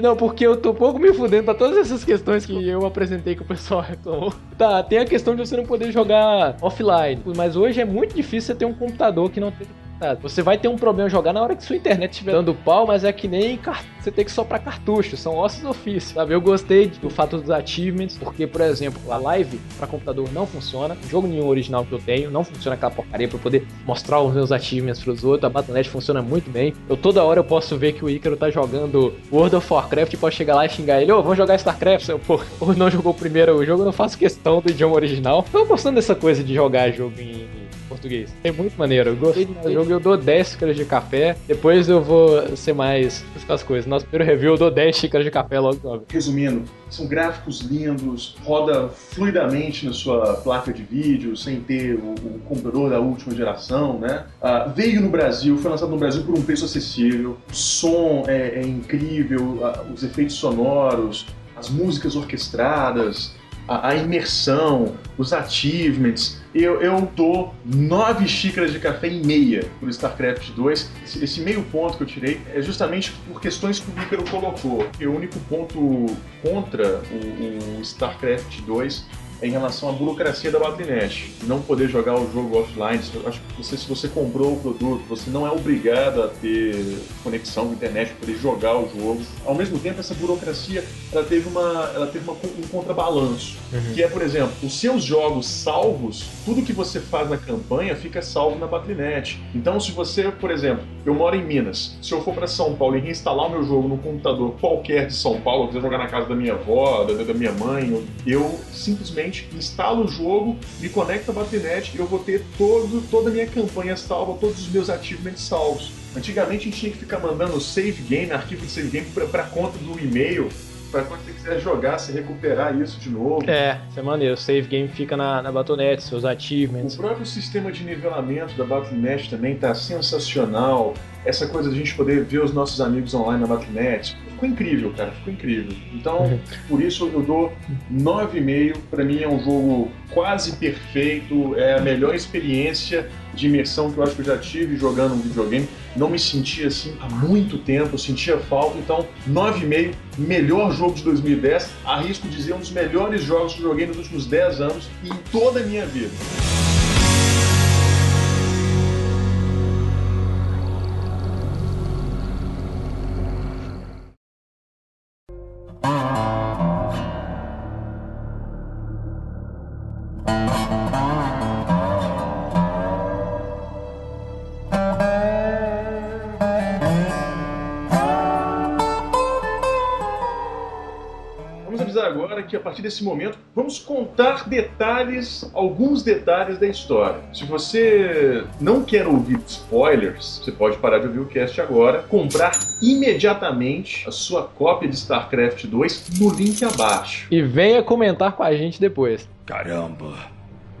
Não, porque eu tô pouco me fudendo pra todas essas questões que eu apresentei que o pessoal reclamou. Tá, tem a questão de você não poder jogar offline. Mas hoje é muito difícil você ter um computador que não tem você vai ter um problema jogar na hora que sua internet estiver dando pau, mas é que nem você tem que soprar cartucho, são ossos ofícios, sabe? Eu gostei do fato dos achievements, porque, por exemplo, a live para computador não funciona, jogo nenhum original que eu tenho, não funciona aquela porcaria para poder mostrar os meus achievements pros outros, a Battle.net funciona muito bem. Eu toda hora eu posso ver que o Ícaro tá jogando World of Warcraft e posso chegar lá e xingar ele, ô, oh, vamos jogar StarCraft, eu, pô, ou não jogou primeiro o jogo, eu não faço questão do idioma original. Tô gostando dessa coisa de jogar jogo em português. É muito maneiro. Eu gostei do jogo, eu dou 10 xícaras de café. Depois eu vou ser mais as coisas. Nosso primeiro review eu dou 10 xícaras de café logo logo.
Resumindo, são gráficos lindos, roda fluidamente na sua placa de vídeo, sem ter o, o computador da última geração, né? Uh, veio no Brasil, foi lançado no Brasil por um preço acessível, o som é, é incrível, uh, os efeitos sonoros, as músicas orquestradas, a, a imersão, os achievements. Eu, eu dou nove xícaras de café e meia por StarCraft 2. Esse, esse, meio ponto que eu tirei é justamente por questões que o Vícaro colocou. E o único ponto contra o, o StarCraft 2 em relação à burocracia da Battle.net. Não poder jogar o jogo offline. Acho que você, se você comprou o produto, você não é obrigado a ter conexão com a internet para poder jogar o jogo. Ao mesmo tempo, essa burocracia ela teve, uma, ela teve uma, um contrabalanço. Uhum. Que é, por exemplo, os seus jogos salvos, tudo que você faz na campanha fica salvo na Battle.net. Então, se você, por exemplo, eu moro em Minas, se eu for para São Paulo e reinstalar o meu jogo no computador qualquer de São Paulo, eu quiser jogar na casa da minha avó, da, da minha mãe, eu simplesmente simplesmente instalo o jogo, me conecto à Battle.net e eu vou ter todo, toda a minha campanha salva, todos os meus achievements salvos. Antigamente a gente tinha que ficar mandando save game, arquivo de save game para conta do e-mail, para quando você quiser jogar, você recuperar isso de novo.
É, isso é maneiro. O save game fica na, na Battle.net, seus achievements.
O próprio sistema de nivelamento da Battle.net também tá sensacional. Essa coisa de a gente poder ver os nossos amigos online na Battle.net ficou incrível, cara, ficou incrível. Então, por isso eu dou 9,5. Para mim é um jogo quase perfeito, é a melhor experiência de imersão que eu acho que eu já tive jogando um videogame. Não me sentia assim há muito tempo, sentia falta. Então, 9,5, melhor jogo de 2010. Arrisco dizer um dos melhores jogos que eu joguei nos últimos 10 anos e em toda a minha vida. Partir desse momento vamos contar detalhes, alguns detalhes da história. Se você não quer ouvir spoilers, você pode parar de ouvir o cast agora, comprar imediatamente a sua cópia de StarCraft 2 no link abaixo.
E venha comentar com a gente depois.
Caramba,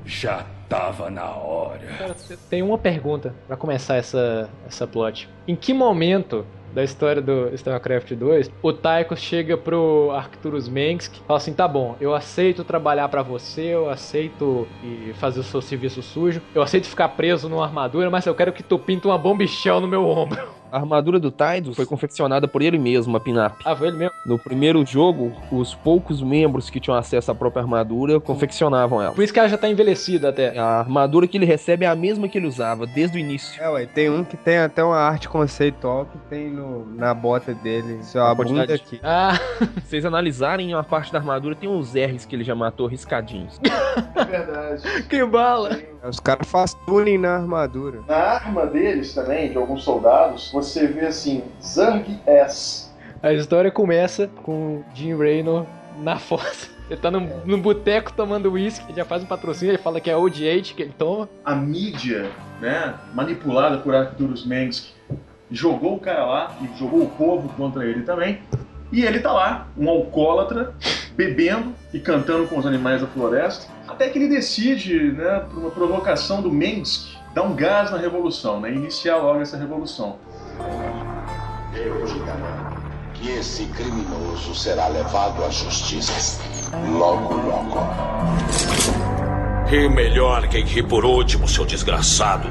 já tava na hora.
Tem uma pergunta para começar essa, essa plot. Em que momento da história do StarCraft 2, o Taiko chega pro Arcturus Mengs e fala assim: tá bom, eu aceito trabalhar para você, eu aceito fazer o seu serviço sujo, eu aceito ficar preso numa armadura, mas eu quero que tu pinta uma bombichão no meu ombro.
A armadura do Tidus foi confeccionada por ele mesmo, a Pinap.
Ah, foi ele mesmo?
No primeiro jogo, os poucos membros que tinham acesso à própria armadura confeccionavam ela.
Por isso que ela já tá envelhecida até.
A armadura que ele recebe é a mesma que ele usava desde o início.
É, ué, tem um que tem até uma arte conceitual que tem no, na bota dele. Só a, bunda
quantidade-
aqui.
Ah,
Se vocês analisarem a parte da armadura, tem uns R's que ele já matou riscadinhos.
É verdade.
que bala!
Os caras fazem tuning na armadura.
Na arma deles também, de alguns soldados, você vê assim, Zerg S.
A história começa com o Jim Raynor na fossa. Ele tá num, num boteco tomando uísque, ele já faz um patrocínio, ele fala que é Old Eight que ele toma.
A mídia, né, manipulada por Arcturus Mensk, jogou o cara lá e jogou o povo contra ele também. E ele tá lá, um alcoólatra, bebendo e cantando com os animais da floresta, até que ele decide, né, por uma provocação do Mensk, dar um gás na revolução, né, iniciar logo essa revolução.
Que esse criminoso será levado à justiça. Logo, logo.
E melhor quem ri por último, seu desgraçado.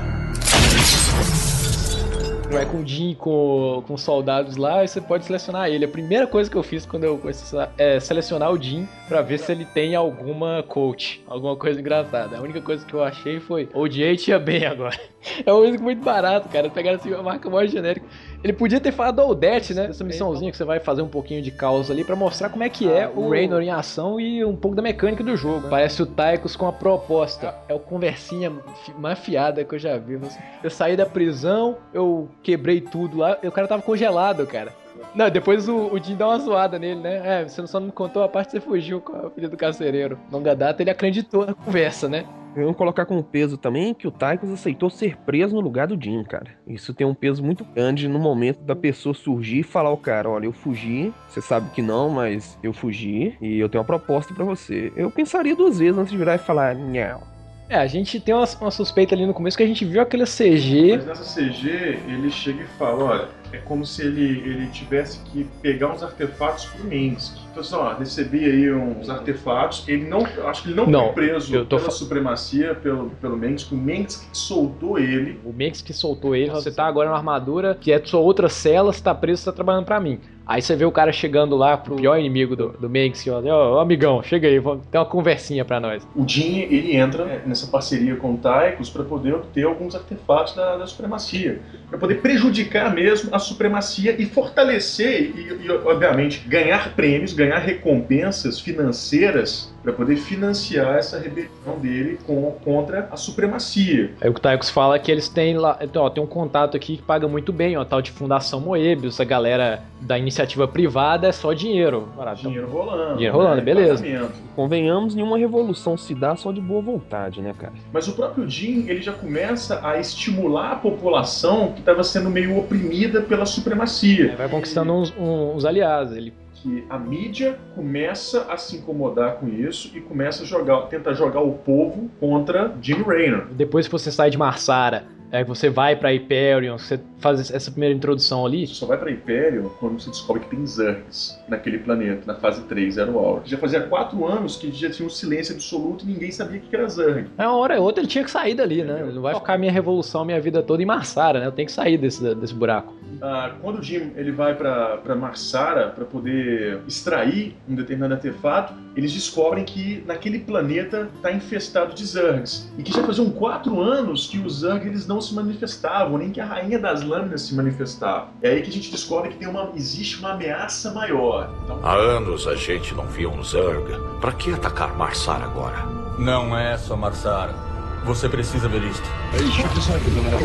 Vai com o Jim com, com os soldados lá e você pode selecionar ele. A primeira coisa que eu fiz quando eu comecei a- é selecionar o Jim pra ver se ele tem alguma coach, alguma coisa engraçada. A única coisa que eu achei foi Old Eight ia bem agora. É uma coisa muito barato, cara. Pegaram assim uma marca mais genérica. Ele podia ter falado Odette, né? Essa missãozinha que você vai fazer um pouquinho de caos ali pra mostrar como é que é
Ah,
o
o-
Raynor em ação e um pouco da mecânica do jogo. Parece o Tychus com a proposta. É o conversinha fi- mais fiada que eu já vi. Eu saí da prisão, eu quebrei tudo lá, o cara tava congelado, cara. Não, depois o, o Jim dá uma zoada nele, né? É, você só não me contou a parte que você fugiu com a filha do carcereiro. Longa data, ele acreditou na conversa, né?
Vamos colocar como peso também que o Tychus aceitou ser preso no lugar do Jim, cara. Isso tem um peso muito grande no momento da pessoa surgir e falar ao cara, olha, eu fugi, você sabe que não, mas eu fugi e eu tenho uma proposta pra você. Eu pensaria duas vezes antes de virar e falar, não.
É, a gente tem uma, uma suspeita ali no começo que a gente viu aquele CG.
Mas nessa CG, ele chega e fala, olha, é como se ele, ele tivesse que pegar uns artefatos pro Minsk. Então, assim, ó, recebi aí uns artefatos, ele não, acho que ele não,
Não,
foi preso
eu tô
pela
fa-
supremacia, pelo, pelo Minsk, o Minsk soltou ele.
O Menks que soltou ele, você tá agora numa armadura que é sua outra cela, você tá preso, você tá trabalhando pra mim. Aí você vê o cara chegando lá pro pior inimigo do, do que olha, ó, ó, amigão, chega aí, vamos ter uma conversinha pra nós.
O Jin, ele entra né, nessa parceria com o Tychus para poder obter alguns artefatos da, da supremacia. Para poder prejudicar mesmo a supremacia e fortalecer e, e, obviamente, ganhar prêmios, ganhar recompensas financeiras para poder financiar essa rebelião dele com- contra a supremacia.
Aí o Tychus fala que eles têm lá, então, ó, tem um contato aqui que paga muito bem, ó, tal de Fundação Moebius, a galera da iniciativa privada é só dinheiro. Barato.
Dinheiro rolando.
Dinheiro rolando,
né,
beleza.
pagamento.
Convenhamos, nenhuma revolução se dá só de boa vontade, né, cara?
Mas o próprio Jin, ele já começa a estimular a população que estava sendo meio oprimida pela supremacia.
Vai conquistando uns, uns aliados. Ele
que a mídia começa a se incomodar com isso e começa a jogar, tentar jogar o povo contra Jim Raynor.
Depois que você sai de Marsara, é, que você vai pra Hyperion, você faz essa primeira introdução ali.
Você só vai pra Império quando você descobre que tem Zergs naquele planeta, na fase 3, era o Aura. Já fazia quatro anos que já tinha um silêncio absoluto e ninguém sabia o que era Zerg.
É uma hora ou outra ele tinha que sair dali, né? Não vai ficar minha revolução, minha vida toda em Marsara, né? Eu tenho que sair desse, desse buraco.
Ah, quando o Jim ele vai pra pra Marsara para poder extrair um determinado artefato, eles descobrem que naquele planeta está infestado de Zergs. E que já faziam quatro anos que os Zergs eles não se manifestavam, nem que a Rainha das Lâminas se manifestava. É aí que a gente descobre que tem uma, existe uma ameaça maior. Então,
Há anos a gente não via um Zerg. Pra que atacar Marsar agora?
Não é só Marsara. Você precisa ver isto.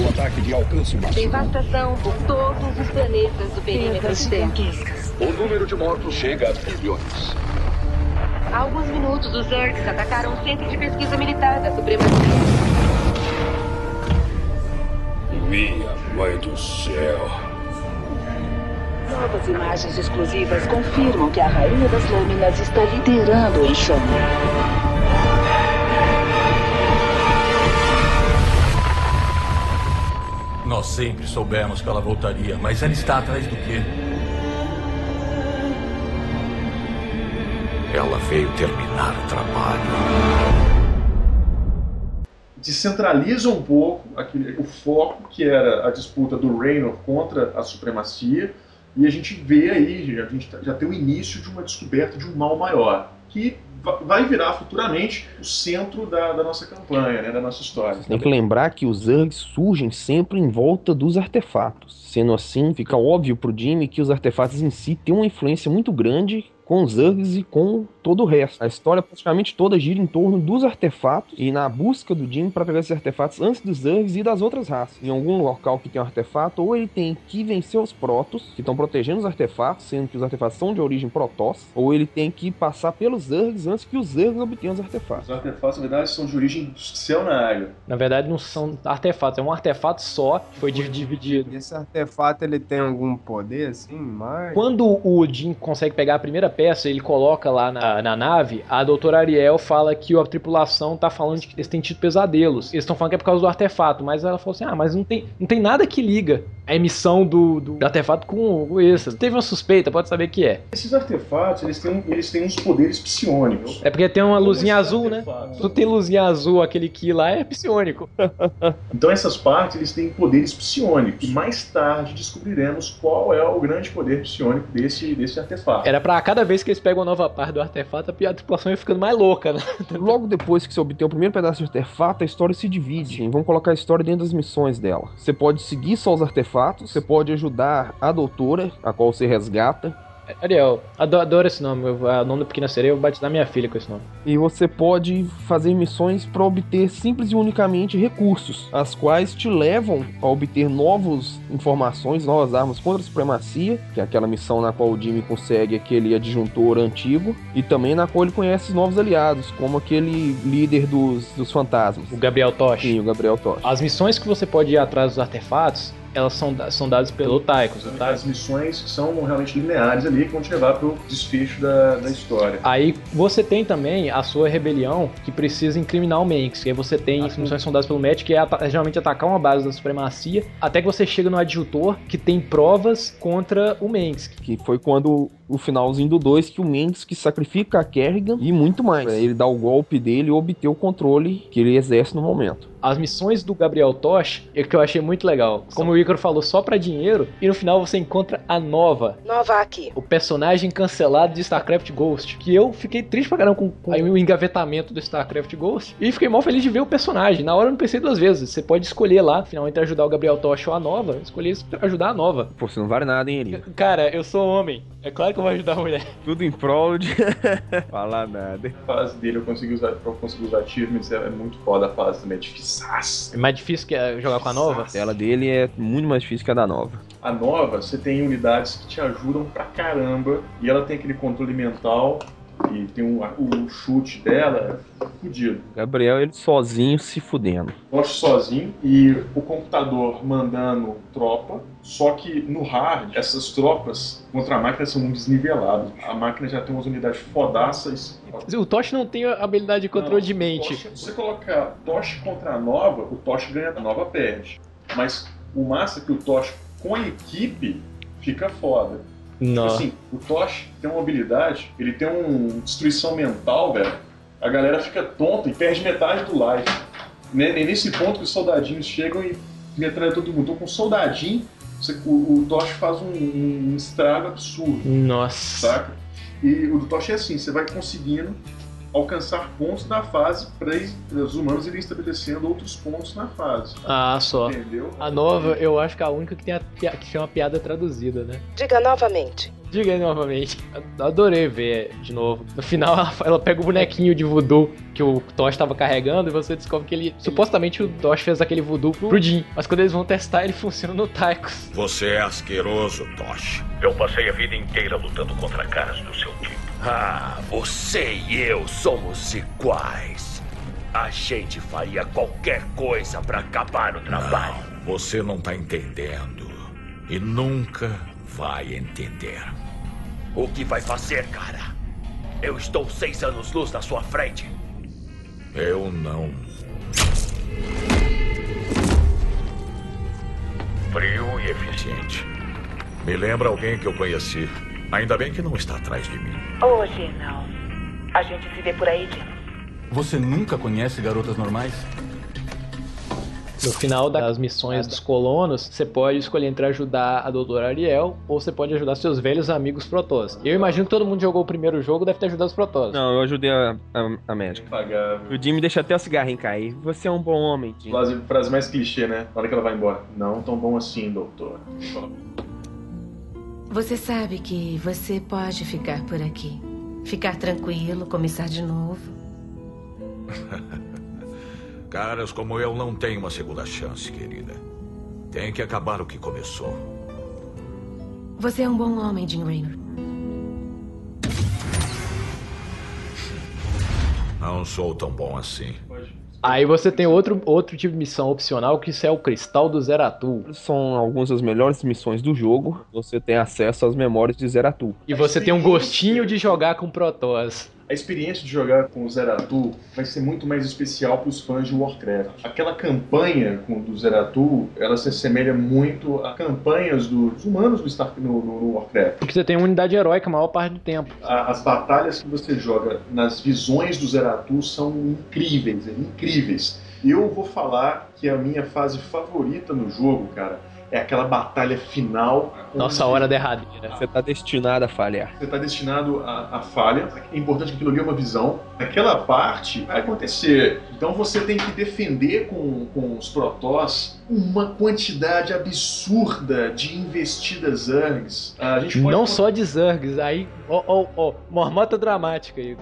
O ataque de alcance máximo.
Devastação por todos os planetas do perímetro externo.
O número de mortos chega a bilhões.
Há alguns minutos, os Zergs atacaram o centro de pesquisa militar da supremacia.
Minha mãe do céu.
Novas imagens exclusivas confirmam que a Rainha das Lâminas está liderando o enxame.
Nós sempre soubemos que ela voltaria, mas ela está atrás do quê?
Ela veio terminar o trabalho.
descentraliza um pouco aquele, o foco que era a disputa do Reino contra a supremacia e a gente vê aí, a gente já tem o início de uma descoberta de um mal maior, que vai virar futuramente o centro da, da nossa campanha, né, da nossa história.
Tem que lembrar que os Zergs surgem sempre em volta dos artefatos. Sendo assim, fica óbvio pro Jimmy que os artefatos em si têm uma influência muito grande com os Zergs e com todo o resto. A história praticamente toda gira em torno dos artefatos e na busca do Jim para pegar esses artefatos antes dos Zergs e das outras raças. Em algum local que tem um artefato, ou ele tem que vencer os Protoss, que estão protegendo os artefatos, sendo que os artefatos são de origem Protoss, ou ele tem que passar pelos Zergs antes que os Zergs obtenham os artefatos.
Os artefatos, na verdade, são de origem Selnaga.
Na verdade, não são artefatos, é um artefato só que foi dividido.
E esse artefato ele tem algum poder assim, mais?
Quando o Jim consegue pegar a primeira peça, ele coloca lá na, na nave, a doutora Ariel fala que a tripulação tá falando que eles têm tido pesadelos. Eles estão falando que é por causa do artefato, mas ela falou assim: ah, mas não tem, não tem nada que liga a emissão do, do, do artefato com, com isso. Teve uma suspeita, pode saber que é.
Esses artefatos, eles têm, eles têm uns poderes psionicos.
É porque tem uma luzinha azul, né? Tu tem luzinha azul, aquele que lá é psionico.
então essas partes, eles têm poderes psionicos. E mais tarde descobriremos qual é o grande poder psionico desse, desse artefato.
Era para cada vez que eles pegam uma nova parte do artefato, a tripulação ia ficando mais louca, né?
Logo depois que você obtém o primeiro pedaço de artefato, a história se divide. Vamos colocar a história dentro das missões dela. Você pode seguir só os artefatos, você pode ajudar a doutora, a qual você resgata,
Ariel, adoro esse nome. O nome da Pequena Sereia, eu vou batizar minha filha com esse nome.
E você pode fazer missões para obter simples e unicamente recursos, as quais te levam a obter novas informações, novas armas contra a supremacia, que é aquela missão na qual o Jimmy consegue aquele adjuntor antigo, e também na qual ele conhece novos aliados, como aquele líder dos, dos fantasmas.
O Gabriel Tosh.
Sim, o Gabriel Tosh.
As missões que você pode ir atrás dos artefatos elas são, são dadas pelo Taikos.
As missões que são realmente lineares ali, que vão te levar pro desfecho da, da história.
Aí você tem também a sua rebelião, que precisa incriminar o Menks. Que aí você tem ah, missões que são dadas pelo Matt, que é, é, geralmente atacar uma base da supremacia, até que você chega no adjutor, que tem provas contra o Menks.
Que foi quando o finalzinho do 2 que o Mendes que sacrifica a Kerrigan e muito mais. Ele dá o golpe dele e obter o controle que ele exerce no momento.
As missões do Gabriel Tosh, é que eu achei muito legal. Como o Ícaro falou, só para dinheiro, e no final você encontra a Nova.
Nova aqui.
O personagem cancelado de StarCraft Ghost. Que eu fiquei triste pra caramba com, com o engavetamento do StarCraft Ghost. E fiquei mal feliz de ver o personagem. Na hora eu não pensei duas vezes. Você pode escolher lá, finalmente ajudar o Gabriel Tosh ou a Nova. Escolher ajudar a Nova.
Pô, você não vale nada, hein, Eli?
Cara, eu sou homem. É claro que eu vou ajudar a mulher.
Tudo em prol de. Falar nada.
A fase dele eu consegui usar, eu consegui usar achievements, é muito foda a fase também, é difícil.
É mais difícil que jogar com a nova?
Ela dele é muito mais difícil que a da nova.
A nova, você tem unidades que te ajudam pra caramba, e ela tem aquele controle mental e tem um, o chute dela é fudido.
Gabriel, ele sozinho se fudendo.
Poste sozinho e o computador mandando tropa. Só que no hard, essas tropas contra a máquina são muito desniveladas. A máquina já tem umas unidades fodaças.
O Tosh não tem a habilidade de controle
não,
de mente.
Se você colocar Tosh contra a Nova, o Tosh ganha, a Nova perde. Mas o massa é que o Tosh com a equipe fica foda.
Não.
Tipo assim, o Tosh tem uma habilidade, ele tem uma destruição mental, velho. A galera fica tonta e perde metade do life. É nesse ponto que os soldadinhos chegam e metralham todo mundo. Então com um soldadinho, você, o, o Tosh faz um, um, estrago absurdo.
Nossa.
Saca? E o do Tosh é assim, você vai conseguindo alcançar pontos na fase para os humanos irem estabelecendo outros pontos na fase.
Ah, só.
Entendeu?
A nova, eu acho que é a única que tem a, que chama piada traduzida, né?
Diga novamente.
Diga aí novamente. Adorei ver de novo. No final, ela, ela pega o bonequinho de voodoo que o Tosh estava carregando e você descobre que ele. Supostamente o Tosh fez aquele voodoo pro Jin. Mas quando eles vão testar, ele funciona no Taikos.
Você é asqueroso, Tosh. Eu passei a vida inteira lutando contra caras do seu tipo.
Ah, você e eu somos iguais. A gente faria qualquer coisa para acabar o trabalho.
Não, você não tá entendendo. E nunca vai entender.
O que vai fazer, cara? Eu estou seis anos luz na sua frente.
Eu não. Frio e eficiente. Me lembra alguém que eu conheci. Ainda bem que não está atrás de mim.
Hoje não. A gente se vê por aí, Jim.
Você nunca conhece garotas normais?
No final das missões dos colonos, você pode escolher entre ajudar a doutora Ariel ou você pode ajudar seus velhos amigos Protoss. Eu imagino que todo mundo jogou o primeiro jogo deve ter ajudado os Protoss.
Não, eu ajudei a, a, a médica. O Jimmy deixa até o cigarrinho cair. Você é um bom homem, Jimmy.
Frase, frase mais clichê, né? Na hora que ela vai embora. Não tão bom assim, doutor.
Você sabe que você pode ficar por aqui. Ficar tranquilo, começar de novo.
Caras como eu não têm uma segunda chance, querida. Tem que acabar o que começou.
Você é um bom homem, Jim Raynor.
Não sou tão bom assim.
Aí você tem outro, outro tipo de missão opcional, que isso é o Cristal do Zeratul.
São algumas das melhores missões do jogo. Você tem acesso às memórias de Zeratul.
E você tem um gostinho de jogar com Protoss.
A experiência de jogar com o Zeratul vai ser muito mais especial para os fãs de Warcraft. Aquela campanha com, do Zeratul, ela se assemelha muito a campanhas dos humanos no, Star, no, no, no Warcraft.
Porque você tem uma unidade heróica a maior parte do tempo.
A, as batalhas que você joga nas visões do Zeratul são incríveis, é, incríveis. Eu vou falar que a minha fase favorita no jogo, cara, é aquela batalha final.
Nossa hora derradeira.
Você tá destinado a falhar.
Você tá destinado a, a falha. É importante que aquilo ali é uma visão. Aquela parte vai acontecer. Então você tem que defender com, com os Protoss uma quantidade absurda de investidas Zergs. A gente pode
Não só de Zergs, aí, ó, ó, ó, mormota dramática aí.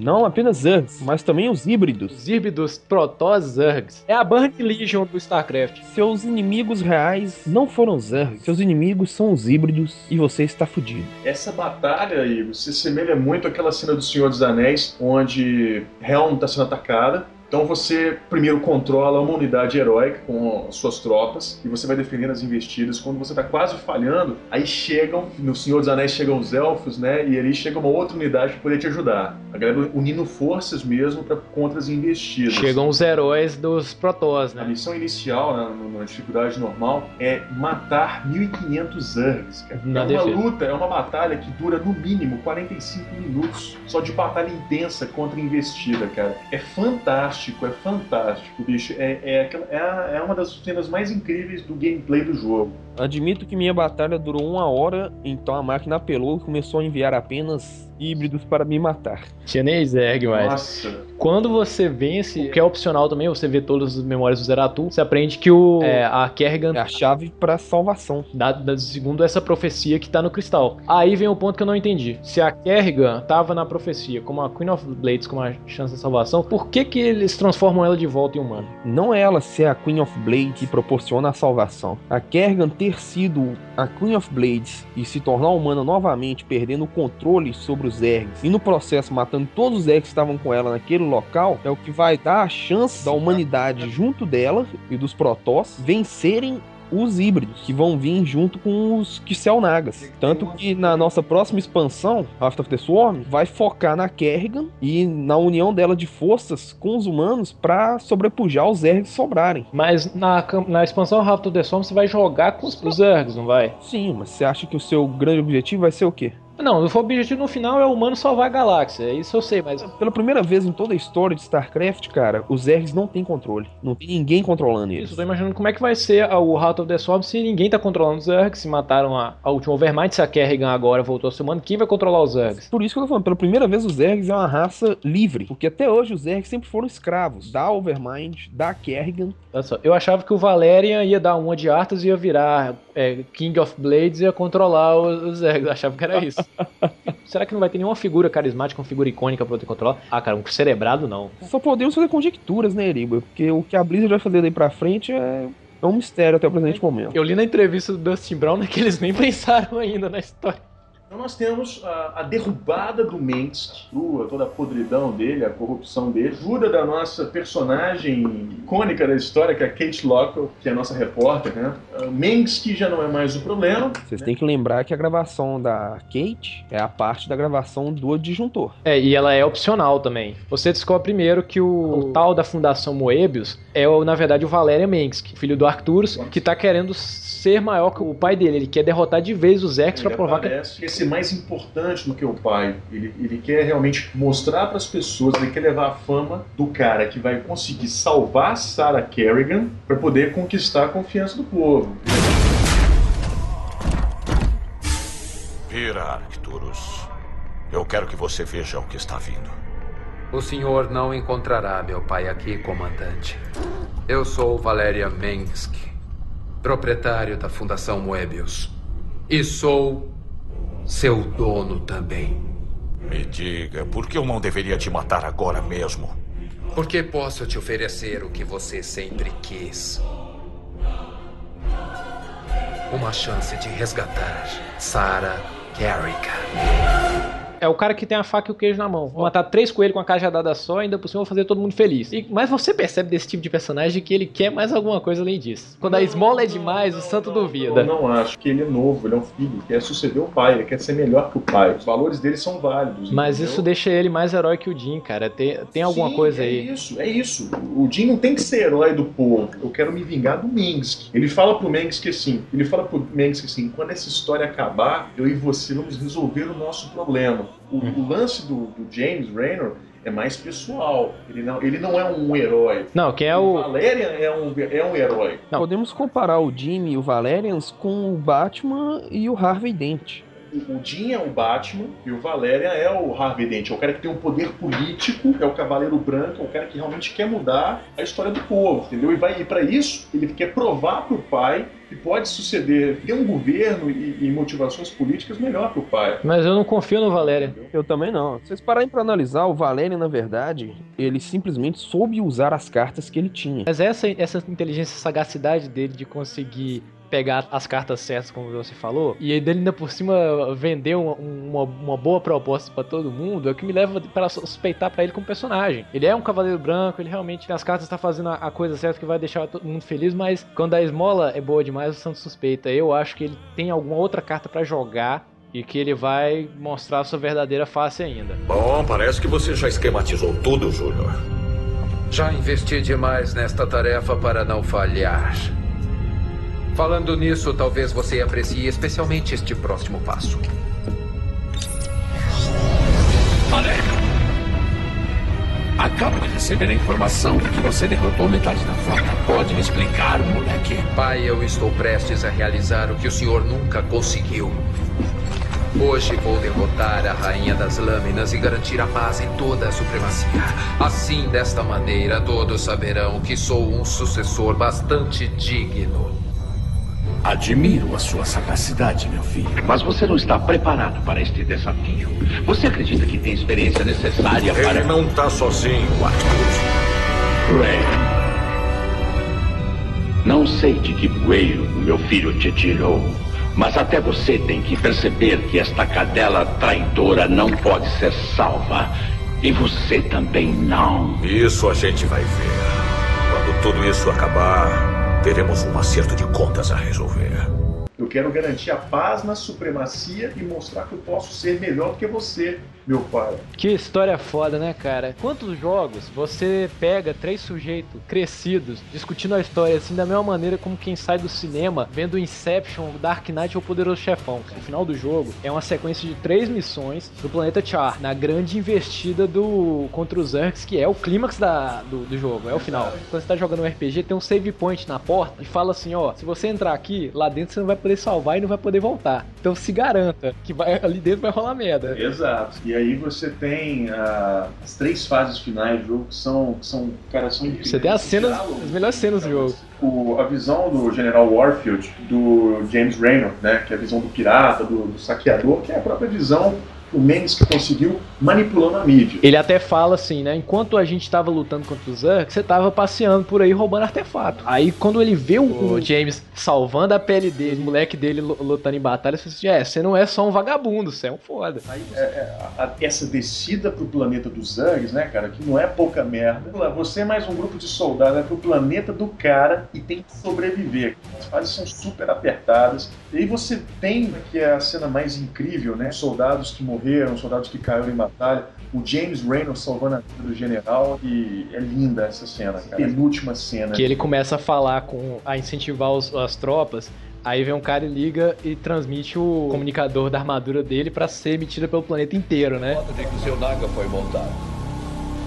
Não apenas Zergs, mas também os híbridos.
Os híbridos Protoss Zergs. É a Burn Legion do StarCraft.
Seus inimigos reais não foram Zergs. Seus inimigos são os híbridos e você está fudido.
Essa batalha, Igor, se assemelha muito àquela cena do Senhor dos Anéis, onde Helm está sendo atacada. Então você primeiro controla uma unidade heróica com as suas tropas e você vai defendendo as investidas. Quando você está quase falhando, aí chegam, no Senhor dos Anéis chegam os elfos, né? E ali chega uma outra unidade para poder te ajudar. A galera unindo forças mesmo para contra as investidas.
Chegam os heróis dos Protoss, né?
A missão inicial, na, na dificuldade normal, é matar 1500 Zergs. Cara.
Na
é uma
defesa.
luta, é uma batalha que dura no mínimo 45 minutos só de batalha intensa contra investida, cara. É fantástico, é fantástico, bicho. É, é, aquela- é, é uma das cenas mais incríveis do gameplay do jogo.
Admito que minha batalha durou uma hora, então a máquina apelou e começou a enviar apenas híbridos para me matar.
Tinha nem Zerg, mas.
Nossa.
Quando você vence, o que é opcional também, você vê todas as memórias do Zeratul, você aprende que o, é, a Kerrigan
É a chave para salvação.
da, da- segundo essa profecia que tá no cristal. Aí vem o ponto que eu não entendi. Se a Kerrigan tava na profecia como a Queen of Blades com uma chance de salvação, por que que eles transformam ela de volta em humano?
Não é ela ser a Queen of Blades que proporciona a salvação. A Kerrigan ter sido a Queen of Blades e se tornar humana novamente, perdendo o controle sobre os Zergs e no processo matando todos os Zergs que estavam com ela naquele local, é o que vai dar a chance da humanidade junto dela e dos Protoss vencerem os híbridos, que vão vir junto com os Kisselnagas. Tanto que na nossa próxima expansão, Raft of the Swarm, vai focar na Kerrigan e na união dela de forças com os humanos pra sobrepujar os Zergs que sobrarem.
Mas na, na expansão Raft of the Storm você vai jogar com os, os Zergs, não vai?
Sim, mas você acha que o seu grande objetivo vai ser o quê?
Não, o objetivo no final é o humano salvar a galáxia, isso eu sei, mas
Pela primeira vez em toda a história de StarCraft, cara, os Zergs não têm controle. Não tem ninguém controlando
Isso,
eles.
eu tô imaginando como é que vai ser o Heart of the Swarm se ninguém tá controlando os Zergs, se mataram a, a última Overmind, se a Kerrigan agora voltou a ser humano, quem vai controlar os Zergs?
Por isso que eu tô falando, pela primeira vez os Zergs é uma raça livre. Porque até hoje os Zergs sempre foram escravos da Overmind, da Kerrigan.
Olha só, eu achava que o Valerian ia dar uma de Arthas e ia virar é, King of Blades ia controlar os, os Zergs, eu achava que era isso. Será que não vai ter nenhuma figura carismática, uma figura icônica pra poder controlar? Ah, cara, um cerebrado não.
Só podemos fazer conjecturas, né, Eriba? Porque o que a Blizzard vai fazer daí pra frente é, é um mistério até o presente momento.
Eu li na entrevista do Dustin Brown né, que eles nem pensaram ainda na história.
Então nós temos a, a derrubada do Mensk, crua, toda a podridão dele, a corrupção dele. Ajuda da nossa personagem icônica da história, que é a Kate Locke, que é a nossa repórter, né? Uh, Mensk já não é mais o problema.
Vocês têm que lembrar que a gravação da Kate é a parte da gravação do disjuntor.
É, e ela é opcional também. Você descobre primeiro que o, o tal da Fundação Moebius é, na verdade, o Valerian Mensk, filho do Arcturus, que tá querendo ser maior que o pai dele. Ele quer derrotar de vez os Zergs pra provar que...
aparece. Ser mais importante do que o pai. Ele, ele quer realmente mostrar para as pessoas, ele quer levar a fama do cara que vai conseguir salvar Sarah Kerrigan para poder conquistar a confiança do povo.
Vira, Arcturus. Eu quero que você veja o que está vindo.
O senhor não encontrará meu pai aqui, comandante. Eu sou Valeria Mensky, proprietário da Fundação Moebius. E sou seu dono também.
Me diga, por que eu não deveria te matar agora mesmo?
Porque posso te oferecer o que você sempre quis. Uma chance de resgatar Sarah Kerrigan.
É o cara que tem a faca e o queijo na mão. Vou matar três coelhos com uma cajadada só, ainda por cima vou fazer todo mundo feliz. E, mas você percebe desse tipo de personagem que ele quer mais alguma coisa além disso. Quando a esmola é demais, o santo duvida.
Eu não acho que ele é novo, ele é um filho, quer suceder o pai, ele quer ser melhor que o pai. Os valores dele são válidos.
Mas
entendeu?
isso deixa ele mais herói que o Jim, cara. Tem, tem alguma
Sim,
coisa
é
aí.
isso, é isso. O Jim não tem que ser herói do povo. Eu quero me vingar do Mengsk. Ele fala pro Mengsk assim, ele fala pro Mengsk assim, quando essa história acabar, eu e você vamos resolver o nosso problema. O, o lance do, do James Raynor é mais pessoal. Ele não, ele não é um herói.
Não, quem é
O
o.
Valerian é um, é um herói.
Podemos comparar o Jimmy e o Valerians com o Batman e o Harvey Dent.
O o Jim é o Batman e o Valerian é o Harvey Dent. É o cara que tem um poder político, é o Cavaleiro Branco, é o cara que realmente quer mudar a história do povo, entendeu? E vai e para isso ele quer provar pro pai que pode suceder, ter um governo e, e motivações políticas melhor pro pai.
Mas eu não confio no Valéria.
Eu também não. Se vocês pararem pra analisar, o Valerian, na verdade, ele simplesmente soube usar as cartas que ele tinha.
Mas essa, essa inteligência, essa sagacidade dele de conseguir pegar as cartas certas, como você falou, e aí dele ainda por cima vender uma, uma, uma boa proposta pra todo mundo, é o que me leva para suspeitar pra ele como personagem. Ele é um cavaleiro branco, ele realmente as cartas tá fazendo a, a coisa certa que vai deixar todo mundo feliz, mas quando a esmola é boa demais, o santo suspeita. Eu acho que ele tem alguma outra carta pra jogar e que ele vai mostrar a sua verdadeira face ainda.
Bom, parece que você já esquematizou tudo, Júnior.
Já investi demais nesta tarefa para não falhar. Falando nisso, talvez você aprecie especialmente este próximo passo.
Valério, acabo de receber a informação de que você derrotou metade da frota. Pode me explicar, moleque?
Pai, eu estou prestes a realizar o que o senhor nunca conseguiu. Hoje vou derrotar a Rainha das Lâminas e garantir a paz em toda a supremacia. Assim, desta maneira, todos saberão que sou um sucessor bastante digno.
Admiro a sua sagacidade, meu filho. Mas você não está preparado para este desafio. Você acredita que tem experiência necessária para.
Ele não tá sozinho, Arcturus.
Ray. Não sei de que bueiro o meu filho te tirou, mas até você tem que perceber que esta cadela traidora não pode ser salva. E você também não.
Isso a gente vai ver. Quando tudo isso acabar, teremos um acerto de contas a resolver.
Eu quero garantir a paz na supremacia e mostrar que eu posso ser melhor do que você, meu pai.
Que história foda, né, cara? Quantos jogos você pega três sujeitos crescidos discutindo a história assim da mesma maneira como quem sai do cinema vendo Inception, Dark Knight ou Poderoso Chefão? No final do jogo é uma sequência de três missões do planeta Char, na grande investida do contra os Zergs, que é o clímax da, do, do jogo, é o final. Quando você tá jogando um RPG, tem um save point na porta e fala assim, ó, se você entrar aqui, lá dentro você não vai poder salvar e não vai poder voltar. Então se garanta que vai, ali dentro vai rolar merda.
Exato. E aí você tem ah, as três fases finais do jogo que são, que são cara, são incríveis.
Você tem as cenas, as melhores cenas do jogo.
O- a visão do General Warfield, do James Raynor, né, que é a visão do pirata, do, do saqueador, que é a própria visão o Mendes que conseguiu manipulando a mídia.
Ele até fala assim, né? Enquanto a gente tava lutando contra os Zerg, você tava passeando por aí roubando artefato. Aí quando ele vê o, o James salvando a pele dele, o moleque dele lu- lutando em batalha, ele fala assim: É, você não é só um vagabundo, você é um foda.
É, é, a- essa descida pro planeta dos Zergs, né, cara, que não é pouca merda. Lá, Você é mais um grupo de soldados, é pro planeta do cara e tem que sobreviver. As fases são super apertadas. E aí você tem, que é a cena mais incrível, né, soldados que morreram, soldados que caíram em batalha. O James Raynor salvando a vida do general e é linda essa cena, cara. Penúltima cena.
Que ele começa a falar com. a incentivar os- as tropas Aí vem um cara e liga e transmite o comunicador da armadura dele pra ser emitida pelo planeta inteiro, né?
de que seu Naga foi montado.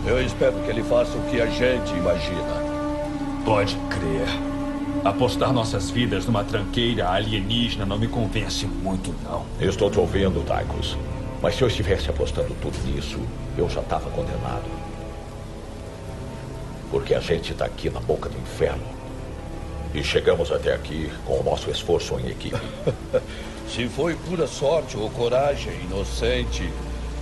Eu espero que ele faça o que a gente imagina.
Pode crer. Apostar nossas vidas numa tranqueira alienígena não me convence muito, não.
Eu estou te ouvindo, Tychus. Mas se eu estivesse apostando tudo nisso, eu já estava condenado. Porque a gente está aqui na boca do inferno. E chegamos até aqui com o nosso esforço em equipe.
Se foi pura sorte ou coragem inocente,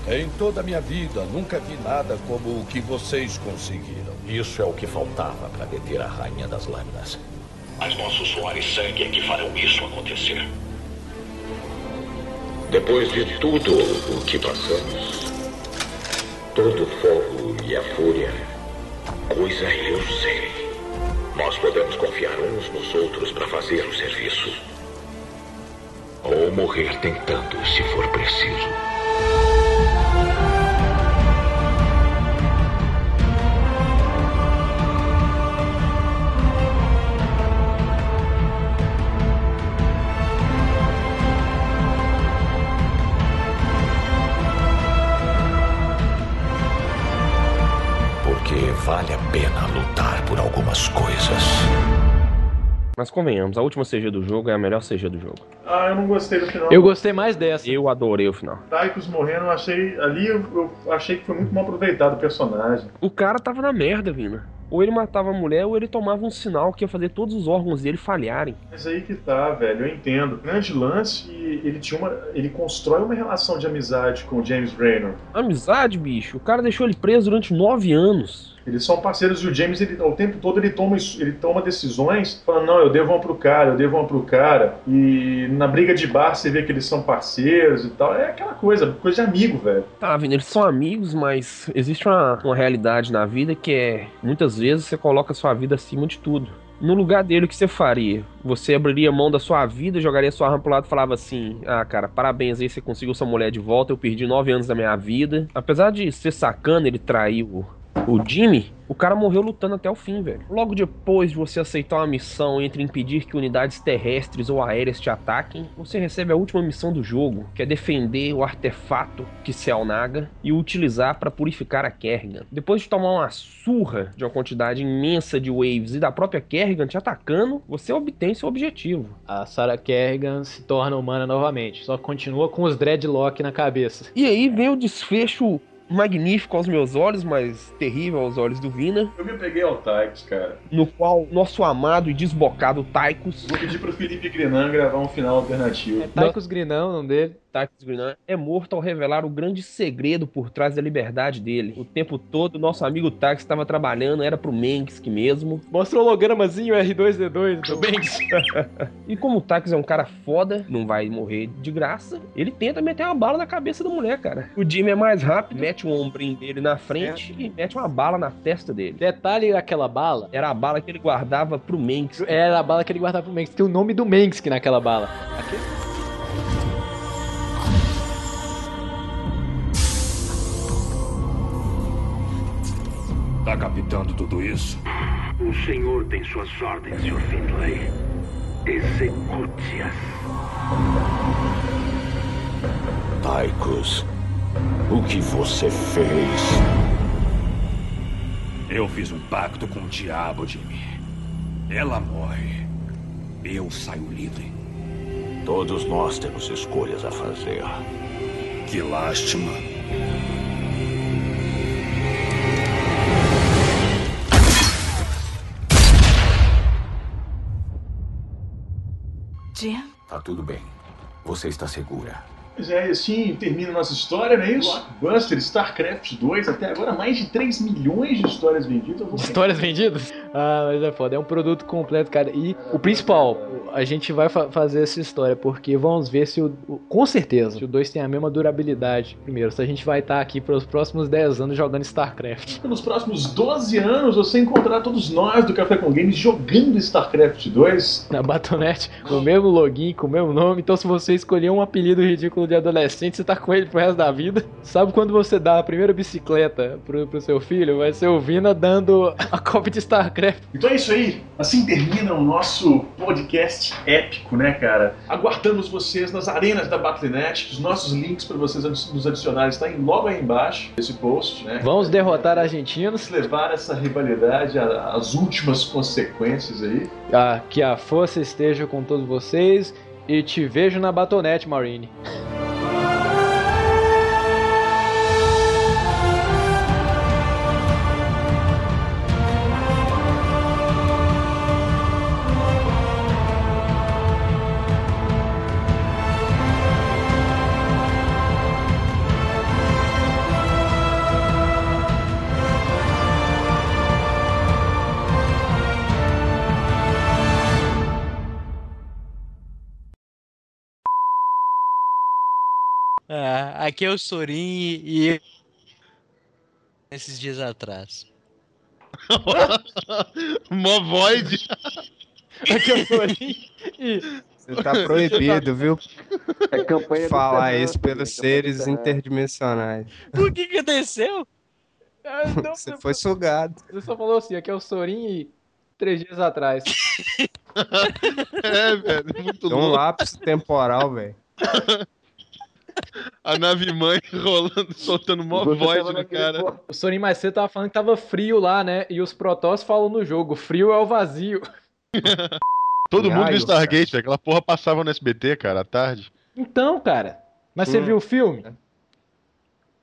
em toda a minha vida nunca vi nada como o que vocês conseguiram.
Isso é o que faltava para deter a Rainha das Lâminas.
Mas nosso suor e sangue é que farão isso acontecer.
Depois de tudo o que passamos, todo o fogo e a fúria, coisa eu sei. Nós podemos confiar uns nos outros para fazer o serviço. Ou morrer tentando, se for preciso. Vale a pena lutar por algumas coisas.
Mas convenhamos, a última CG do jogo é a melhor CG do jogo.
Ah, eu não gostei do final.
Eu gostei mais dessa.
Eu adorei o final.
Tychus morrendo, eu achei. Ali eu, eu achei que foi muito mal aproveitado o personagem.
O cara tava na merda, Vina. Ou ele matava a mulher, ou ele tomava um sinal que ia fazer todos os órgãos dele falharem.
Mas aí que tá, velho, eu entendo. O grande lance, ele tinha uma. ele constrói uma relação de amizade com o James Raynor.
Amizade, bicho? O cara deixou ele preso durante nove anos.
Eles são parceiros e o James, ele, o tempo todo, ele toma, ele toma decisões falando, não, eu devo uma pro cara, eu devo uma pro cara. E na briga de bar você vê que eles são parceiros e tal. É aquela coisa, coisa de amigo, velho.
Tá, Vina, eles são amigos, mas existe uma, uma realidade na vida que é, muitas vezes, você coloca a sua vida acima de tudo. No lugar dele, o que você faria? Você abriria mão da sua vida, jogaria sua arma pro lado e falava assim: Ah, cara, parabéns aí, você conseguiu sua mulher de volta, eu perdi nove anos da minha vida. Apesar de ser sacana, ele traiu o Jimmy, o cara morreu lutando até o fim, velho. Logo depois de você aceitar uma missão entre impedir que unidades terrestres ou aéreas te ataquem, você recebe a última missão do jogo, que é defender o artefato que Naga e o utilizar para purificar a Kerrigan. Depois de tomar uma surra de uma quantidade imensa de waves e da própria Kerrigan te atacando, você obtém seu objetivo.
A Sarah Kerrigan se torna humana novamente, só continua com os dreadlock na cabeça.
E aí vem o desfecho magnífico aos meus olhos, mas terrível aos olhos do Vina.
Eu me peguei ao Tychus, cara.
No qual nosso amado e desbocado Tychus.
Vou pedir pro Felipe Grinan gravar um final alternativo.
É Tychus Grinan, o nome dele.
Tychus Grinan é morto ao revelar o grande segredo por trás da liberdade dele. O tempo todo, nosso amigo Tychus estava trabalhando, era pro Mengs mesmo.
Mostra o hologramazinho R2D2 do Mengs.
e como o Tychus é um cara foda, não vai morrer de graça, ele tenta meter uma bala na cabeça da mulher, cara. O Jimmy é mais rápido, mete um ombrinho dele na frente é. e mete uma bala na testa dele.
Detalhe aquela bala.
Era a bala que ele guardava pro Mengs.
Era a bala que ele guardava pro Mengs. Tem o nome do Mengs naquela bala. Aqui.
Tá captando tudo isso?
O senhor tem suas ordens, Sr. Findlay. Execute-as.
Tychus, o que você fez?
Eu fiz um pacto com o diabo, Jimmy. Ela morre. Eu saio livre.
Todos nós temos escolhas a fazer.
Que lástima.
Jim?
Tá tudo bem. Você está segura.
Pois é, assim termina a nossa história, não é isso? Blockbuster, StarCraft 2, até agora mais de 3 milhões de histórias vendidas.
Histórias vendidas? Ah, mas é foda, é um produto completo, cara. E o principal, a gente vai fa fazer essa história porque vamos ver se o. Com certeza, se o 2 tem a mesma durabilidade. Primeiro, se a gente vai estar aqui pelos próximos 10 anos jogando StarCraft.
Nos próximos 12 anos, você encontrará todos nós do Café com Games jogando StarCraft 2.
Na Batonet, com o mesmo login, com o mesmo nome. Então, se você escolher um apelido ridículo de adolescente, você tá com ele pro resto da vida. Sabe quando você dá a primeira bicicleta pro, pro seu filho? Vai ser o Vina dando a cópia de StarCraft.
Então é isso aí. Assim termina o nosso podcast épico, né, cara? Aguardamos vocês nas arenas da Battlenet. Os nossos links para vocês nos adicionarem estão logo aí embaixo desse post, né?
Vamos derrotar argentinos.
Levar essa rivalidade às últimas consequências aí.
Ah, que a força esteja com todos vocês e te vejo na Batonete, Marine.
Aqui é o Sorin e esses dias atrás.
Mó void.
Aqui é o Sorin e
Você tá proibido, viu?
É campanha
Falar isso pelos seres interdimensionais.
O que que aconteceu?
Não,
Você foi sugado.
Você só falou assim, aqui é o Sorin e três dias atrás.
É, velho, muito
Deu um
louco.
lapso temporal, velho.
A nave mãe rolando, soltando mó
Você tava
no cara.
po-
O Sorin mais cedo tava falando que tava frio lá, né? E os Protoss falam no jogo, frio é o vazio.
Todo mundo no
Raio,
Stargate, velho. Aquela porra passava no SBT, cara, à tarde.
Então, cara. Mas você
Hum.
viu o filme?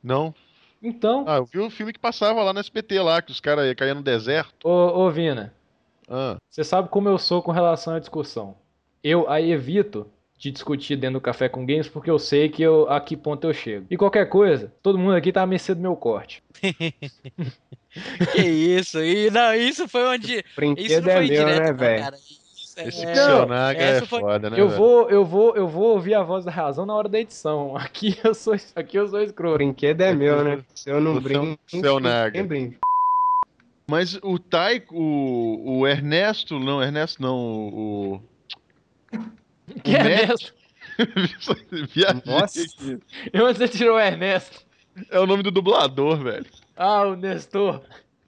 Não?
Então.
Ah, eu vi o filme que passava lá no SBT lá, que os caras caíam no deserto.
Ô, ô Vina,
Ah,
você sabe como eu sou com relação à discussão. Eu aí evito de discutir dentro do café com games porque eu sei que eu, a que ponto eu chego. E qualquer coisa, todo mundo aqui tá à mercê do meu corte.
Que isso? E, não, isso foi onde. Isso
Brinquedo
não
é
foi
meu,
direto,
né,
não,
velho?
Isso é-
esse
é-
Psionaga é
foi-
foda, né,
Eu vou, eu vou, eu vou ouvir a voz da razão na hora da edição. Aqui eu sou, aqui eu sou escroto.
Brinquedo é meu, né? Se eu não
é
brinco,
Psionaga.
quem brinca?
Mas o Taiko, o, o Ernesto, não, Ernesto não, o...
Que
o Matt-
Ernesto?
Nossa.
aqui.
E onde você tirou o Ernesto?
É o nome do dublador, velho.
Ah, o Nestor.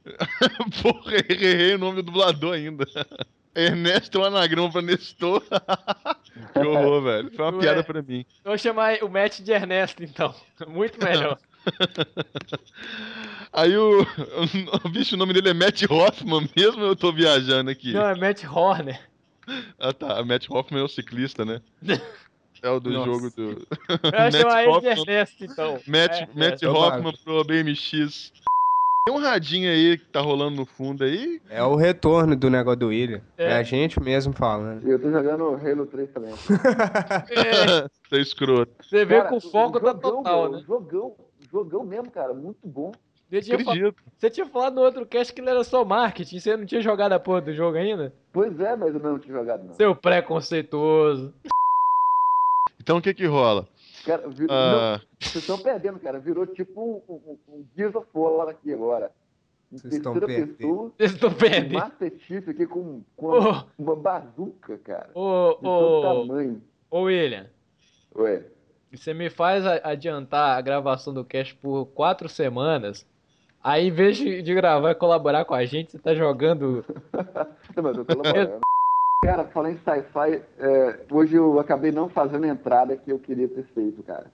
Porra, errei o nome do dublador ainda. Ernesto é um anagrama pra Nestor. que horror, velho. Foi uma
Ué.
piada pra mim.
Eu vou chamar o Matt de Ernesto, então. Muito melhor.
Aí o, o bicho, o nome dele é Matt Hoffman mesmo ou eu tô viajando aqui?
Não, é Matt Horner.
Ah tá, Matt Hoffman é o ciclista, né? É o do
Nossa.
jogo do.
Eu de
Hoffman-
Ernesto, então.
Matt,
É,
Matt
é.
Hoffman pro BMX. Tem um radinho aí que tá rolando no fundo aí.
É o retorno do negócio do William. É,
É.
a gente mesmo falando.
Eu tô jogando Halo 3 também.
É,
Tá escroto.
você vê
Cara,
que o foco tá
jogão,
total,
meu,
né?
Jogão, jogão mesmo, cara. Muito bom.
Você tinha, fa-
Acredito.
você tinha falado no outro cast que ele era só marketing, você não tinha jogado a porra do jogo ainda?
Pois é, mas eu não tinha jogado, não.
Seu preconceituoso.
Então o que que rola?
Cara, virou,
Ah.
não, vocês estão perdendo, cara. Virou tipo um, um, um Gears of War aqui agora.
Vocês estão perdendo.
pessoa,
Vocês estão
um
perdendo.
Master Chief aqui com, com
Ô.
uma, uma bazuca, cara.
Ô,
De todo
ô,
tamanho.
ô, William,
Ué.
você me faz adiantar a gravação do cast por quatro semanas. Aí, em vez de, gravar e colaborar com a gente, você tá jogando.
Não, mas eu tô colaborando. Cara, falando em sci-fi, é, hoje eu acabei não fazendo a entrada que eu queria ter feito, cara.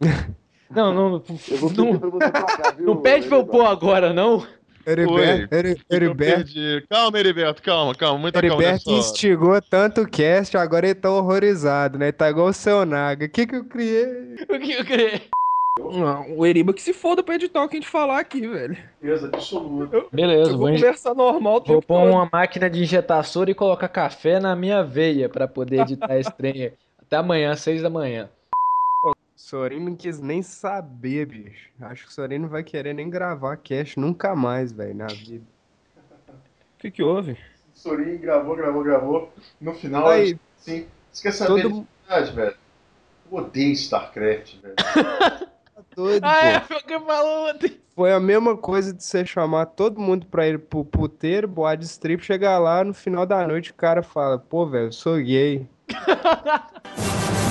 Não, não.
Eu vou pedir
Não,
pra você tocar, viu?
não pede pra eu pôr agora, não.
Heriberto.
Calma, Heriberto, calma, calma. Muita calma
Heriberto
hora.
instigou tanto o cast, agora ele tá horrorizado, né? Tá igual o seu Naga. O que que eu criei?
O que eu criei?
Não, o Eriba que se foda pra editar o que a gente falar aqui, velho.
Certeza absoluta.
Beleza,
Eu
vou,
vou conversar normal o
vou pôr
todo.
uma máquina de injetar soro e colocar café na minha veia pra poder editar esse trem. Até amanhã, seis da manhã.
Sorin não quis nem saber, bicho. Acho que o Sorin não vai querer nem gravar cast nunca mais, velho, na vida.
O que que houve?
Sorin gravou, gravou, gravou. No final,
Aí,
sim. Você quer saber
todo
verdade, velho? Eu odeio StarCraft, velho.
doido,
Ah, é, foi o que falou ontem.
Foi a mesma coisa de você chamar todo mundo pra ir pro puteiro, boate de strip, chegar lá no final da noite o cara fala, pô, velho, eu sou gay.